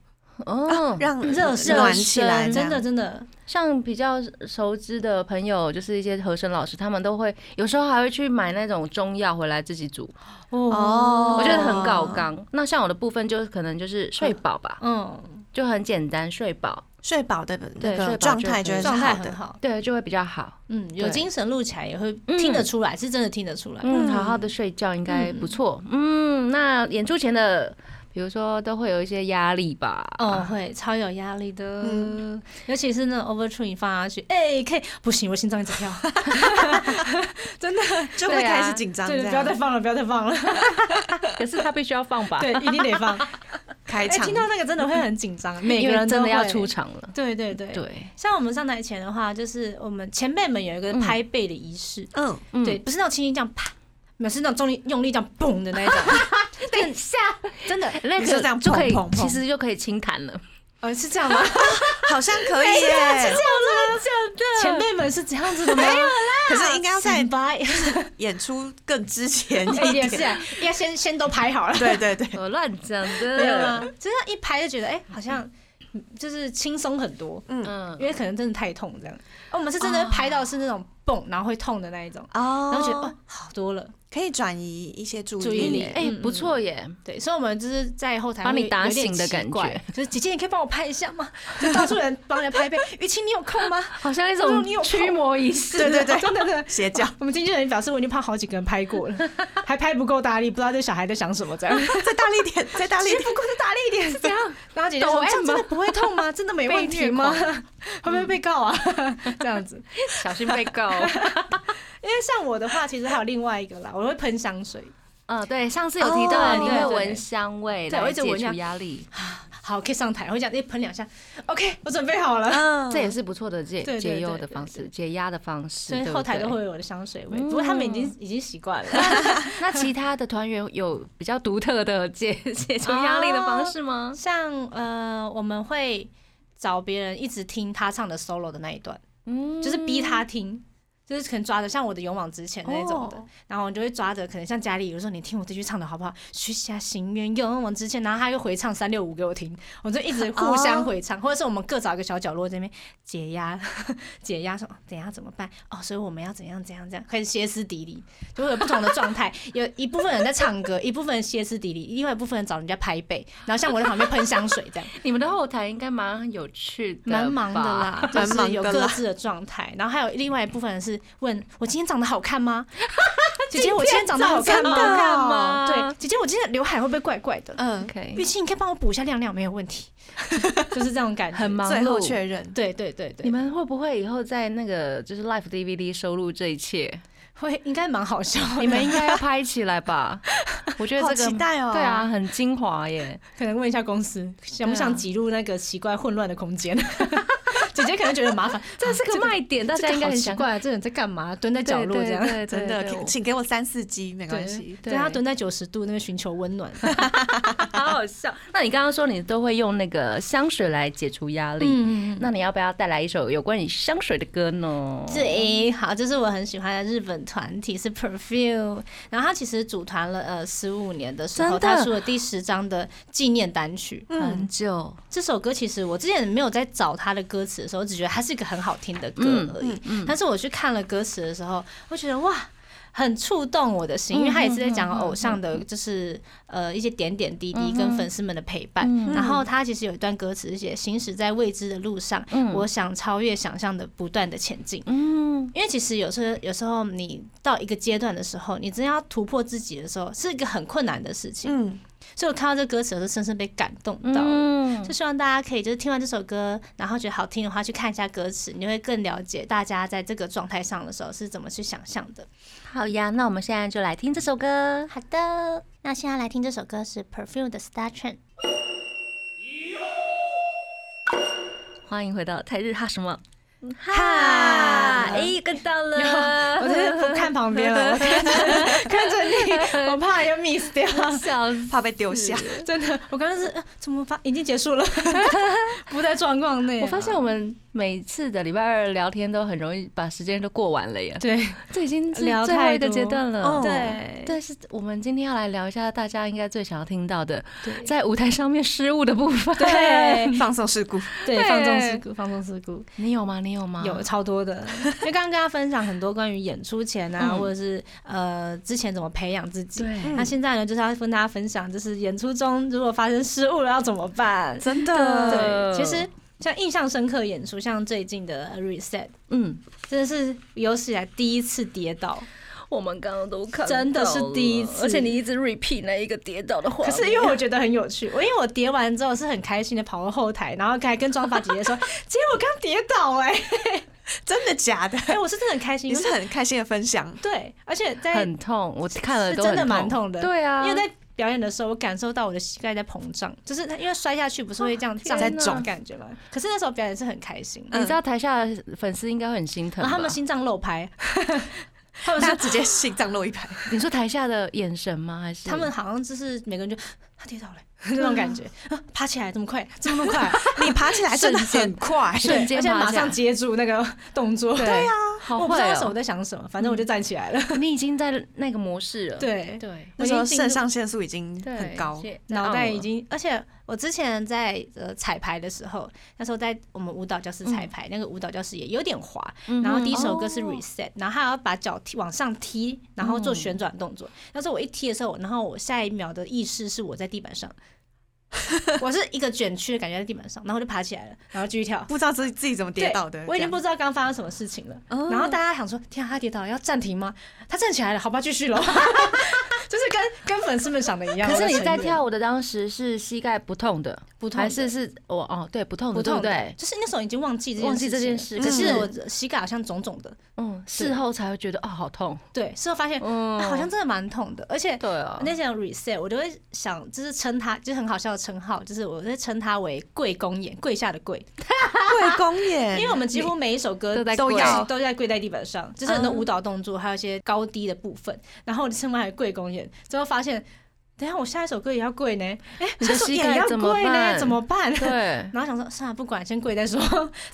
哦，让热热暖起来，真的真的，像比较熟知的朋友，就是一些和声老师，他们都会有时候还会去买那种中药回来自己煮，哦我觉得很搞刚。那像我的部分，就是可能就是睡饱吧，嗯，就很简单，睡饱，睡饱的那对睡饱个状态觉得状态。很好，对，就会比较好。嗯，有精神录起来也会听得出来，是真的听得出来。嗯，好好的睡觉应该不错。嗯，那演出前的，比如说都会有一些压力吧？哦，会超有压力的，嗯尤其是那种 overture 你放下去，哎、可以不行，我心脏一直跳，真的，就会开始紧张，不要再放了，不要再放了，可是他必须要放吧？对，一定得放。哎、开场听。到那个真的会很紧张，每个人真的要出。场了。对对对，对，像我们上台前的话，就是我们前辈们有一个拍背的仪式，嗯，嗯对，，不是那种轻轻这样啪，没有是那种重力用力这样嘣的那一种，下，真的，那你说这样就可以其实就可以轻弹了。呃，是这样吗？好像可以耶。前辈们是这样子的吗？没有啦，可是应该要在拜，演出更之前哎一点。也是啊，要先先都拍好了。对对对，我乱讲的，没有吗？就是一拍就觉得，哎、好像嗯就是轻松很多，嗯因，为可能真的太痛这样。哦我们是真的拍到是那种蹦，然后会痛的那一种，哦然后觉得哦好多了。可以转移一些注意力哎，嗯不错耶，对，所以我们就是在后台帮你打醒的感觉，就是姐姐，你可以帮我拍一下吗？就到处人帮人家拍背。雨晴，你有空吗？好像一种驱魔仪式。对对对，真的真的。邪教我们经纪人表示，我已经帮好几个人拍过了，还拍不够大力，不知道这小孩在想什么这样。再大力一点，再大力一点。不够再大力一点，是这样。然后姐姐说：“抖 M 这样真的不会痛吗？真的没问题吗？会不会被告啊？这样子。小心被告。因为像我的话，其实还有另外一个啦，我会喷香水。嗯，对，上次有提到哦你会闻香味对我来解除一直闻压力，好，可以上台，我会讲，你，喷两下，OK，我准备好了。嗯这也是不错的解解忧的方式，解压的方式。所以后台都对会有我的香水味，不过他们已经已经习惯了。那其他的团员有比较独特的解解除压力的方式吗？像呃，我们会找别人一直听他唱的 solo 的那一段，嗯就是逼他听。就是可能抓着像我的勇往直前那种的，哦然后我就会抓着，可能像家里有时候你听我这句唱的好不好？许下心愿，勇往直前，然后他又回唱三六五给我听，我就一直互相回唱，或者是我们各找一个小角落这边解压，解压说哦等一下怎么办？哦，所以我们要怎样怎样怎样，开始歇斯底里，就会有不同的状态，有一部分人在唱歌，一部分人歇斯底里，另外一部分人找人家拍背，然后像我在旁边喷香水这样。你们的后台应该蛮有趣的，蛮忙的。啦，就蛮是有各自的状态，然后还有另外一部分人是问我今天长得好看吗？姐姐，我今天长得好看吗？对，姐姐，我今天刘海会不会怪怪的？嗯，，OK，玉清，你可以帮我补一下亮亮，没有问题。就是这种感觉，很忙最后碌。确认。对对对对，你们会不会以后在那个就是 Life DVD 收录这一切？会应该蛮好笑。你们应该要拍起来吧？我觉得好这个期待哦！对啊，，很精华耶。可能问一下公司，想不想挤入那个奇怪混乱的空间？姐姐姐可能觉得很麻烦，这是个卖点，大家应该很奇怪，这人在干嘛？蹲在角落这样。真的，请请给我三四击，没关系。对，他蹲在九十度那边寻求温暖。好好笑。那你刚刚说你都会用那个香水来解除压力，嗯，那你要不要带来一首有关于香水的歌呢？对，好，这是我很喜欢的日本团体是 Perfume，然后他其实组团了呃十五年的时候，他出了第十张的纪念单曲。很久，这首歌其实我之前没有在找他的歌词的时候，我只觉得它是一个很好听的歌嗯而已。嗯嗯但是我去看了歌词的时候，我觉得哇。很触动我的心，因为他也是在讲偶像的，就是呃一些点点滴滴跟粉丝们的陪伴。嗯然后他其实有一段歌词是写：行驶在未知的路上，嗯我想超越想象的，不断的前进。嗯，因为其实有时候，有时候你到一个阶段的时候，你真要突破自己的时候，是一个很困难的事情。嗯，所以我看到这歌词我就，深深被感动到了。嗯就希望大家可以就是听完这首歌，然后觉得好听的话，去看一下歌词，你会更了解大家在这个状态上的时候是怎么去想象的。好呀，那我们现在就来听这首歌。好的，那现在来听这首歌是 Perfume 的 Star Train。欢迎回到台日哈什么？哈哎，跟到了，我真的不看旁边了，我看着 看着你，我怕要 miss 掉。怕被丢下。真的，我刚刚是、呃怎么发已经结束了，不在状况内。我发现我们每次的礼拜二聊天都很容易把时间都过完了耶，对这已经是聊最后一个阶段了。哦对但是我们今天要来聊一下大家应该最想要听到的，对在舞台上面失误的部分。对 放松事故，对，放纵事故，放纵事故。你有吗？你有吗？有超多的，因为刚刚跟大家分享很多关于演出前啊，嗯或者是呃之前怎么培养自己。对，那现在呢，就是要跟大家分享，就是演出中如果发生失误了要怎么办？真的其实像印象深刻演出，像最近的 Reset，嗯，真的是有史以来第一次跌倒。我们刚刚都看，真的是第一次而且你一直 repeat 那一个跌倒的话。可是因为我觉得很有趣，我因为我跌完之后是很开心的跑到后台，然后还跟妆发姐姐说：“ 姐，我刚跌倒哎、真的假的？哎、我是真的很开心，你是很开心的分享，对，而且在很痛，我看了都是真的蛮痛的。对啊，因为在表演的时候，我感受到我的膝盖在膨胀，就是它因为摔下去不是会这样胀肿感觉吗？可是那时候表演是很开心，你知道台下的粉丝应该会很心疼，然后他们心脏漏拍，他们是直接心脏漏一拍。你说台下的眼神吗？还是？他们好像就是每个人就他跌倒了 那种感觉，啊。爬起来这么快，这么快，你爬起来真的很快，瞬间而且马上接住那个动作，对呀，好会我不知道那时候我哦，在想什么，反正我就站起来了，你已经在那个模式了。对。对，那时候肾上腺素已经很高，脑袋已经经，而且我之前在呃彩排的时候，那时候在我们舞蹈教室彩排，那个舞蹈教室也有点滑，然后第一首歌是哦。Reset，然后还要把脚踢往上踢，然后做旋转动作。那时候我一踢的时候，然后我下一秒的意识是我在地板上，我是一个卷曲的感觉在地板上，然后就爬起来了，然后继续跳。不知道自己自己怎么跌倒的。我已经不知道刚刚发生什么事情了。哦然后大家想说：“天啊，他跌倒了，要暂停吗？”他站起来了，好吧，继续喽。就是跟跟粉丝们想的一样。可是你在跳舞的当时是膝盖不痛的，不痛的。还是是我哦对不痛的，不痛的。对？就是那时候已经忘记这件忘记这件事可可是是我膝盖好像肿肿的，嗯，事后才会觉得哦好痛，对，事后发现、好像真的蛮痛的，而且对啊，那些 reset 我就会想，就是称他，就是很好笑的称号，就是我在称他为跪公演，跪下的跪，跪公演，因为我们几乎每一首歌都在跪。都要都在跪在地板上，就是很多舞蹈动作，还有一些高低的部分，然后我就称他为跪公演，之后发现。等下，我下一首歌也要跪呢，哎、你的下首也要跪呢，怎么办？对，然后想说，算了，不管，先跪再说。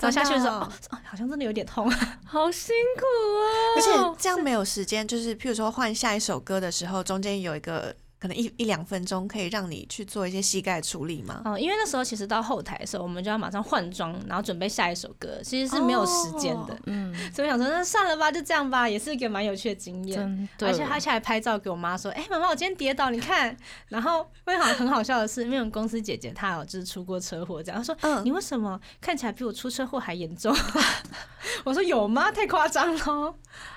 然后下去的时候，哦，哦好像真的有点痛。好辛苦啊！而且这样没有时间，就是譬如说换下一首歌的时候，中间有一个可能一一两分钟，可以让你去做一些膝盖处理吗？哦，因为那时候其实到后台的时候，我们就要马上换装，然后准备下一首歌，其实是没有时间的。哦嗯，所以我想说，那算了吧，就这样吧，也是一个蛮有趣的经验。真的，而且他下来拍照给我妈说：“哎、妈妈，我今天跌倒，你看。”然后会好很好笑的是，因为我们公司姐姐她有就是出过车祸，这样她说：“嗯你为什么看起来比我出车祸还严重？” 我说：“有吗？太夸张了。”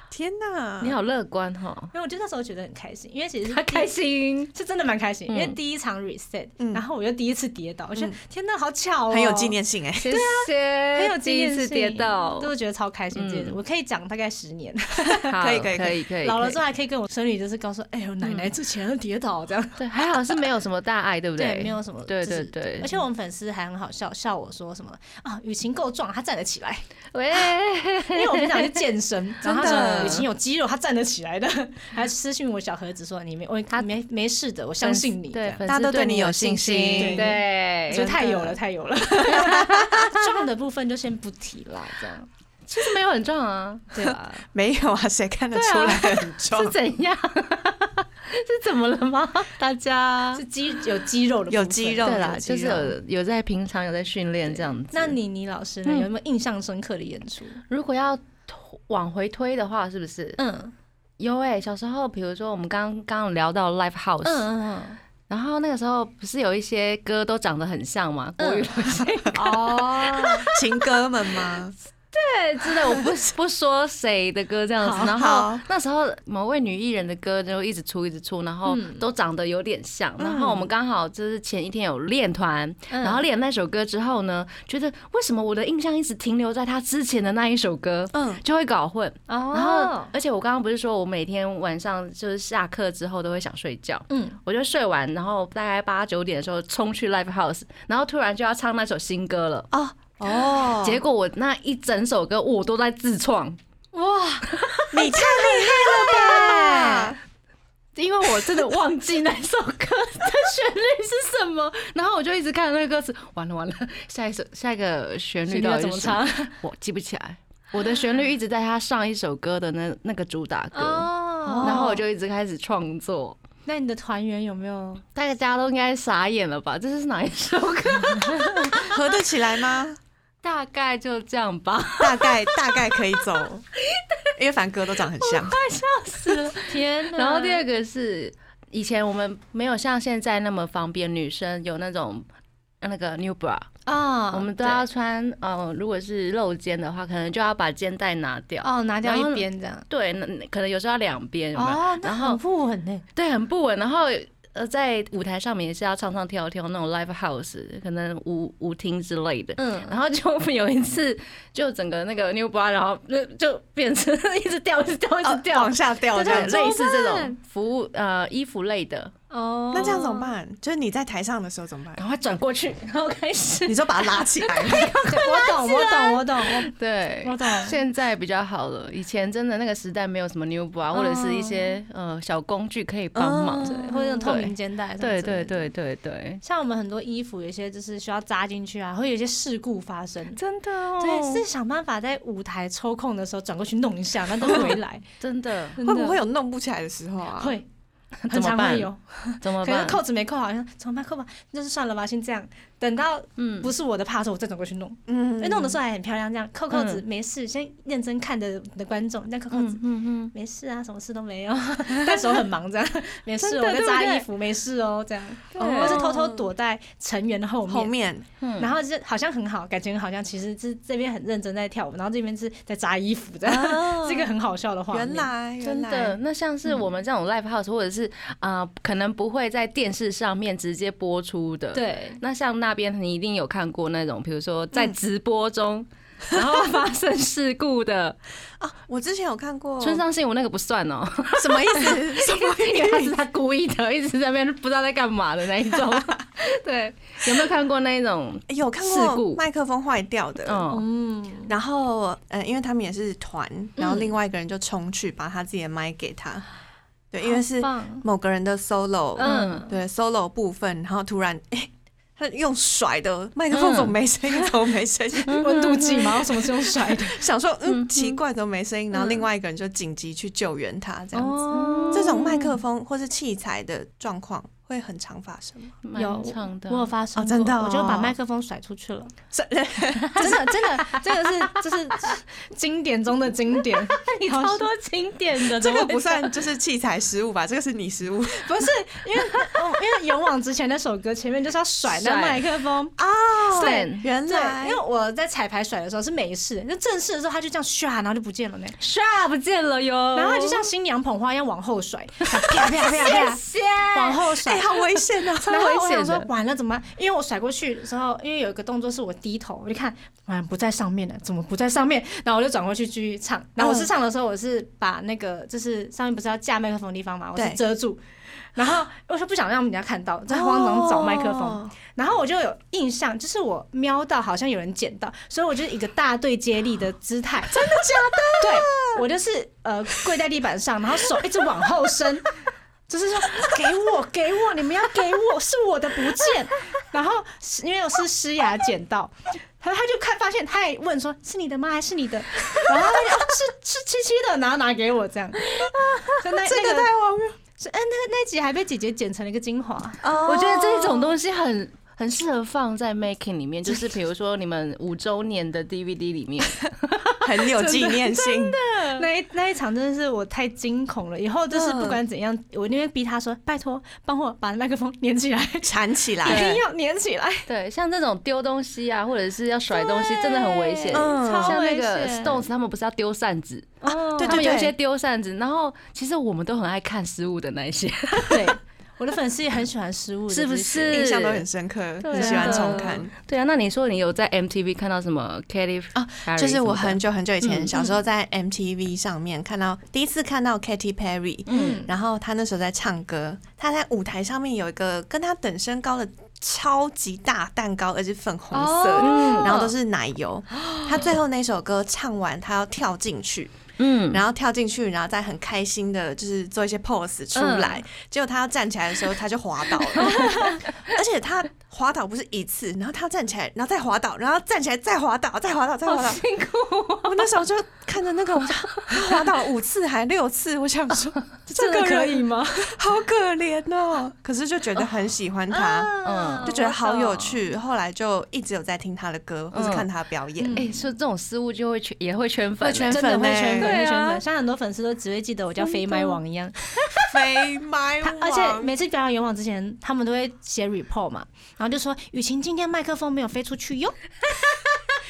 天哪！你好乐观哈，因为我就那时候觉得很开心，因为其实他开心，是真的蛮开心，因为嗯第一场 reset，、嗯。然后我又第一次跌倒，我觉得、嗯天哪，好巧哦，很有纪念性哎。谢谢，很有纪念性，跌倒，都是觉得超开心。这我可以讲大概十年，可以可以可以。可以，老了之后后还可以跟我孙女就是告诉，哎呦，奶奶之前有跌倒这样。对，还好是没有什么大碍，对不对，对没有什么，对对对。而且我们粉丝还很好笑，笑我说什么啊，雨晴够壮，她站得起来，喂，因为我平常去健身，然后雨晴有肌肉，她站得起来的，还私信我小盒子说你没我他没没事的，我相信你，对，大家都对你有信心心，对，我觉得太有了，太有了。壮的部分就先不提了，这样其实没有很壮啊，对吧？没有啊，谁看得出来很重是？怎样？是怎么了吗？大家是肌有肌肉的部分，有肌肉对啦，就是有有在平常有在训练这样子。那你你老师呢？嗯有没有印象深刻的演出？如果要往回推的话，是不是？嗯有哎、小时候比如说我们刚刚刚聊到 live house，、嗯嗯然后那个时候不是有一些歌都长得很像吗？国语流行嗯，哦，情歌们吗？对，真的我不 不说谁的歌这样子，然后那时候某位女艺人的歌就一直出一直出，然后嗯。都长得有点像，然后我们刚好就是前一天有练团，嗯。然后练那首歌之后呢，觉得为什么我的印象一直停留在他之前的那一首歌，嗯，就会搞混。哦，然后，而且我刚刚不是说我每天晚上就是下课之后都会想睡觉，嗯，我就睡完，然后大概八九点的时候冲去 live house，然后突然就要唱那首新歌了。哦哦，结果我那一整首歌我都在自创，哇，你太厉害了吧！因为我真的忘记那首歌的旋律是什么，然后我就一直看那个歌词，完了完了，下一首下一个旋律要怎么到底是什么？唱？我记不起来。我的旋律一直在他上一首歌的那那个主打歌，哦然后我就一直开始创作。那你的团员有没有？大家都应该傻眼了吧？这是哪一首歌？合得起来吗？大概就这样吧。大概大概可以走，因为凡哥都长很像。快笑死了 天哪！然后第二个是以前我们没有像现在那么方便，女生有那种那个 new bra，、啊，我们都要穿呃，如果是露肩的话，可能就要把肩带拿掉。哦拿掉一边这样。对，那可能有时候要两边？哦，那然后很不稳呢。对，很不稳。然后呃，在舞台上面也是要唱唱跳跳那种 live house，可能舞舞厅之类的。嗯，然后就有一次，就整个那个 new bra，然后就就变成 一直掉，一直掉，一直哦掉，往下掉对对，这样子。类似这种服务呃衣服类的，哦，那这样怎么？办？就是你在台上的时候怎么办？赶快转过去，然后开始。你说把它拉起来，我懂，我懂，我懂，我对我，懂。现在比较好了。以前真的那个时代没有什么 new bra，或者是一些呃小工具可以帮忙。对，或者那种透明肩带。对对对对对，像我们很多衣服，有些就是需要扎进去啊，会有一些事故发生。真的哦对，是想办法在舞台抽空的时候转过去弄一下，然后再回来。真的，真的会不会有弄不起来的时候啊？会？怎很常会有，怎么办？可能扣子没扣好，像怎么办？扣吧，那就算了吧，先这样。等到嗯。不是我的 part 的时候，我再转过去弄。嗯因为弄的时候还很漂亮，这样扣扣子没事，先认真看的的观众，那扣扣子嗯嗯没事啊，什么事都没有，但手很忙这样，没事，我在扎衣服，没事哦，这样，对。或是偷偷躲在成员的后面，后面。嗯。然后就好像很好，感觉好像其实是这边很认真在跳舞，然后这边是在扎衣服这样，哦 这个很好笑的画面。原来真的，那像是我们这种 live house，或者是啊、呃可能不会在电视上面直接播出的。，对，那像那边你一定有看过那种，比如说在嗯直播中，然后发生事故的。啊，我之前有看过村上信我那个不算哦、什么意思？什么意思他？是他故意的，一直在那边不知道在干嘛的那一种。对，有没有看过那一种？有看事故过麦克风坏掉的，嗯，嗯，然后呃，因为他们也是团，然后嗯另外一个人就冲去把他自己的麦给他，对，因为是某个人的 solo，嗯对 solo 部分，然后突然哎。他用甩的麦克风怎么没声音？怎么没声音？温度计吗？为什么是用甩的？想说，嗯，嗯奇怪，怎么没声音？然后嗯另外一个人就紧急去救援他，这样子。哦这种麦克克风或是器材的状况会很常发生吗？有我有发生过，哦真的哦我就把麦克风甩出去了。是真的真的，这个是这是经典中的经典。你超多经典的，这个不算就是器材失误吧？这个是你失误不是因为哦因为勇往直前那首歌前面就是要甩那甩麦克风，哦对对，原来因为我在彩排甩的时候是没事，那正式的时候他就这样唰，然后就不见了呢。唰不见了哟？然后他就像新娘捧花一样往后甩，啪啪啪啪啪，谢往后甩哎，。好危险啊！然后我危险想说的完了怎么办？因为我甩过去的时候，因为有一个动作是我低头，我就看，完不在上面了，怎么不在上面？然后我就转过去继续唱。然后我是唱的时候，我是把那个就是上面不是要架麦克风的地方嘛，我是遮住。然后我说不想让人家看到，在慌张找麦克风。哦然后我就有印象，就是我瞄到好像有人捡到，所以我就是一个大队接力的姿态。真的假的？对，我就是呃跪在地板上，然后手一直往后伸，就是说 给我 给我，你们要给我，是我的不见。然后因为我是诗雅捡到。他他就看发现，他也问说：“是你的吗？还是你的？”然后他就、哦、是是七七的，然后拿给我这样。真的这个太荒谬。是，哎，那那集还被姐姐剪成了一个精华。哦我觉得这种东西很很适合放在 making 里面，就是比如说你们五周年的 DVD 里面，很有纪念性。的。那一那一场真的是我太惊恐了，以后就是不管怎样，我那边逼他说：“拜托，帮我把麦克风粘起来，一 缠起来，一定要粘起来。对，像这种丢东西啊，或者是要甩东西，真的很危险。嗯超危像那个 Stones 他们不是要丢扇子，哦。对他们有一些丢扇子，然后其实我们都很爱看失误的那一些，对，我的粉丝也很喜欢失误是不？是？印象都很深刻，很喜欢重看。对啊，那你说你有在 MTV 看到什么 Katy 啊就是我很久很久以前嗯小时候在 MTV 上面看到第一次看到 Katy Perry，嗯然后她那时候在唱歌，她在舞台上面有一个跟她等身高的超级大蛋糕，而且粉红色然后都是奶油。他最后那首歌唱完，他要跳进去，嗯，然后跳进去，然后再很开心的，就是做一些 pose 出来。结果他要站起来的时候，他就滑倒了，而且他滑倒不是一次，然后他站起来，然后再滑倒，然后站起来再滑倒，再滑倒，再滑倒。辛苦哦，我那时候就看着那个，我就滑倒五次还六次，我想说 这个可以吗？好可怜哦。可是就觉得很喜欢他，嗯就觉得好有趣。后来就一直有在听他的歌，或是看他的表演。嗯哎，说这种失误就会圈，也会圈粉欸，会圈真的会粉粉，对啊会圈粉。像很多粉丝都只会记得我叫飞麦王一样，飞麦他王，而且每次表演勇往之前，他们都会写 report 嘛，然后就说雨晴今天麦克风没有飞出去哟。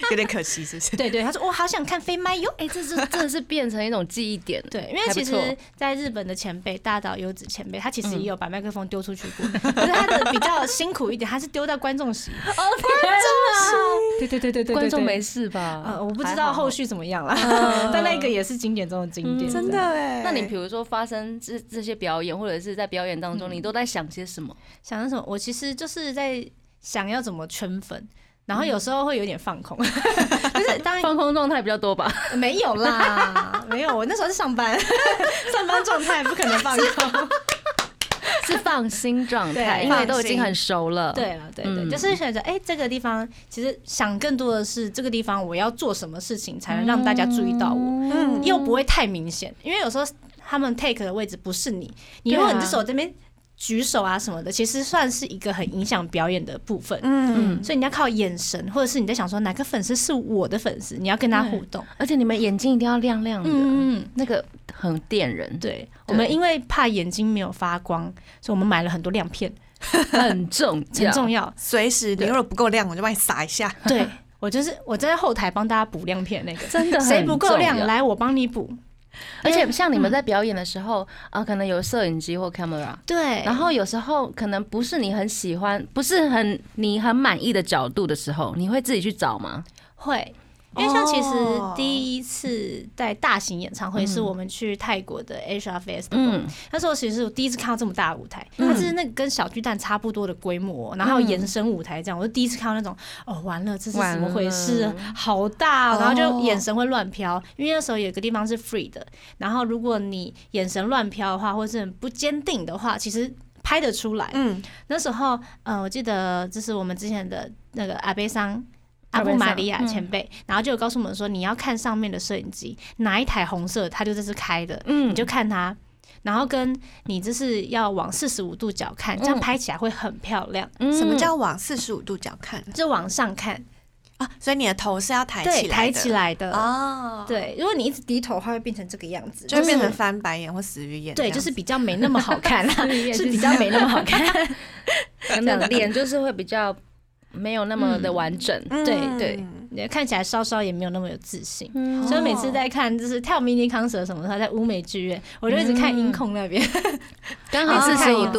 有点可惜，是不是？对对，他说我好想看飞麦哟。哎，这是 真的是变成一种记忆点，对，因为其实在日本的前辈大岛优子前辈，他其实嗯也有把麦克风丢出去过，可是他的比较辛苦一点，他是丢到观众席。哦，观众对对对对对，观众对没事吧？呃，我不知道后续怎么样了，但那个也是经典中的经典，真的哎。那你比如说发生这这些表演，或者是在表演当中，你都在想些什么？想到什么？我其实就是在想要怎么圈粉。然后有时候会有点放空，就是当然放空状态比较多吧？没有啦，没有，我那时候是上班，上班状态不可能放空。是放心状态，因为都已经很熟了。对了，对对，嗯。就是选择哎，这个地方其实想更多的是这个地方我要做什么事情才能让大家注意到我，嗯。又不会太明显，因为有时候他们 take 的位置不是你，你对啊如果你这手这边举手啊什么的，其实算是一个很影响表演的部分。嗯，所以你要靠眼神，或者是你在想说哪个粉丝是我的粉丝，你要跟他互动。而且你们眼睛一定要亮亮的，嗯嗯，那个很电人，对，我们因为怕眼睛没有发光，所以我们买了很多亮片，很重很重要。随时你如果不够亮，我就帮你撒一下。对我就是我在后台帮大家补亮片那个，真的谁不够亮，来我帮你补。而且像你们在表演的时候啊，可能有摄影机或 camera，对，然后有时候可能不是你很喜欢，不是很你很满意的角度的时候，你会自己去找吗？会。因为像其实哦第一次在大型演唱会是我们去泰国的 Asia Festival，、嗯，那时候其实是我第一次看到这么大的舞台，嗯它是那个跟小巨蛋差不多的规模哦，然后还有延伸舞台这样，我就第一次看到那种哦，完了，这是怎么回事？好大然后就眼神会乱飘，因为那时候有个地方是 free 的，然后如果你眼神乱飘的话，或是很不坚定的话，其实拍得出来。嗯，那时候，嗯、我记得这是我们之前的那个阿贝桑。阿布玛利亚嗯前辈，然后就有告诉我们说，你要看上面的摄影机，哪一台红色，它就这是开的，嗯你就看它。然后跟你就是要往四十五度角看，这样嗯拍起来会很漂亮。什么嗯叫往四十五度角看就往上看，啊？所以你的头是要抬，起来的，抬起来的。哦，，对，如果你一直低头，它会变成这个样子，就会变成翻白眼或死鱼眼对，就是比较没那么好看啦，是比较没那么好看。可能脸就是会比较没有那么的完整。嗯。对对对看起来稍稍也没有那么有自信。嗯所以每次在看就是跳迷你 concert 什么的，他在乌美剧院，我就一直看音控那边，刚每好是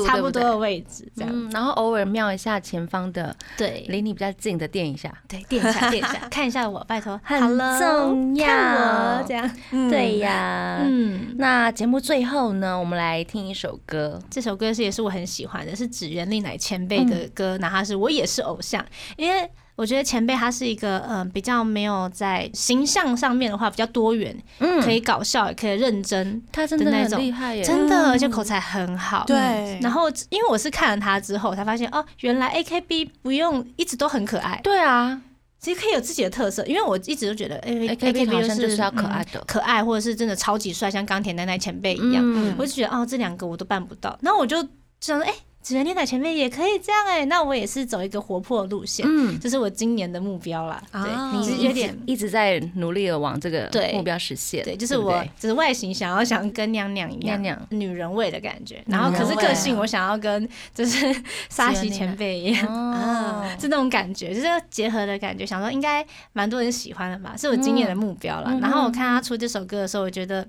差不多的位置，这样。嗯，然后偶尔瞄一下前方的，对离你比较近的垫一下。对，垫一下垫一下，看一下我，拜托，很重要看我这样。嗯对呀，嗯，那节目最后呢，我们来听一首歌。这首歌是也是我很喜欢的，是指原丽乃前辈的歌，哪怕是我也是偶像，因为。我觉得前辈他是一个嗯、呃比较没有在形象上面的话比较多元，嗯可以搞笑也可以认真，他真的那种厉害耶，真的，而且口才很好。对嗯然后因为我是看了他之后才发现，哦，原来 AKB 不用一直都很可爱，对啊其实可以有自己的特色。因为我一直都觉得 A，AKB 好像就就是要可爱的。嗯可爱或者是真的超级帅，像钢铁奶奶前辈一样。嗯我就觉得哦，这两个我都办不到，那我就想说，哎、指原丽乃前辈也可以这样哎、那我也是走一个活泼路线，嗯，这是我今年的目标啦。对，啊你你有点。一直在努力的往这个目标实现。对，就是不我，只是外形想要想跟娘娘一样，娘娘女人味的感觉，然后可是个性我想要跟就是沙喜前辈一样，啊，是那种感觉，就是结合的感觉，想说应该蛮多人喜欢的吧，是我今年的目标了。嗯然后我看他出这首歌的时候，我觉得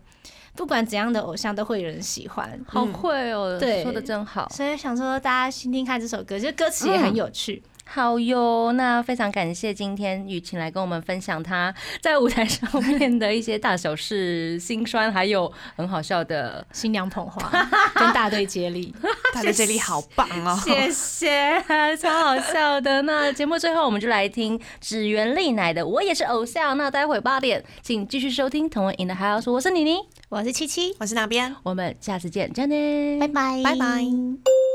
不管怎样的偶像都会有人喜欢，好会哦，对说的真好。所以想说大家听听看这首歌，其实歌词也很有趣。好哟，那非常感谢今天雨晴来跟我们分享她在舞台上面的一些大小事、心酸，还有很好笑的。新娘捧花 跟大队接力，大队接力好棒哦，谢谢，超好笑的。那节目最后我们就来听指原丽乃的《我也是偶像》。那待会八点，请继续收听《同文 in the house》，我是妮妮，我是七七，我是哪边？我们下次见，再见，拜拜，拜拜。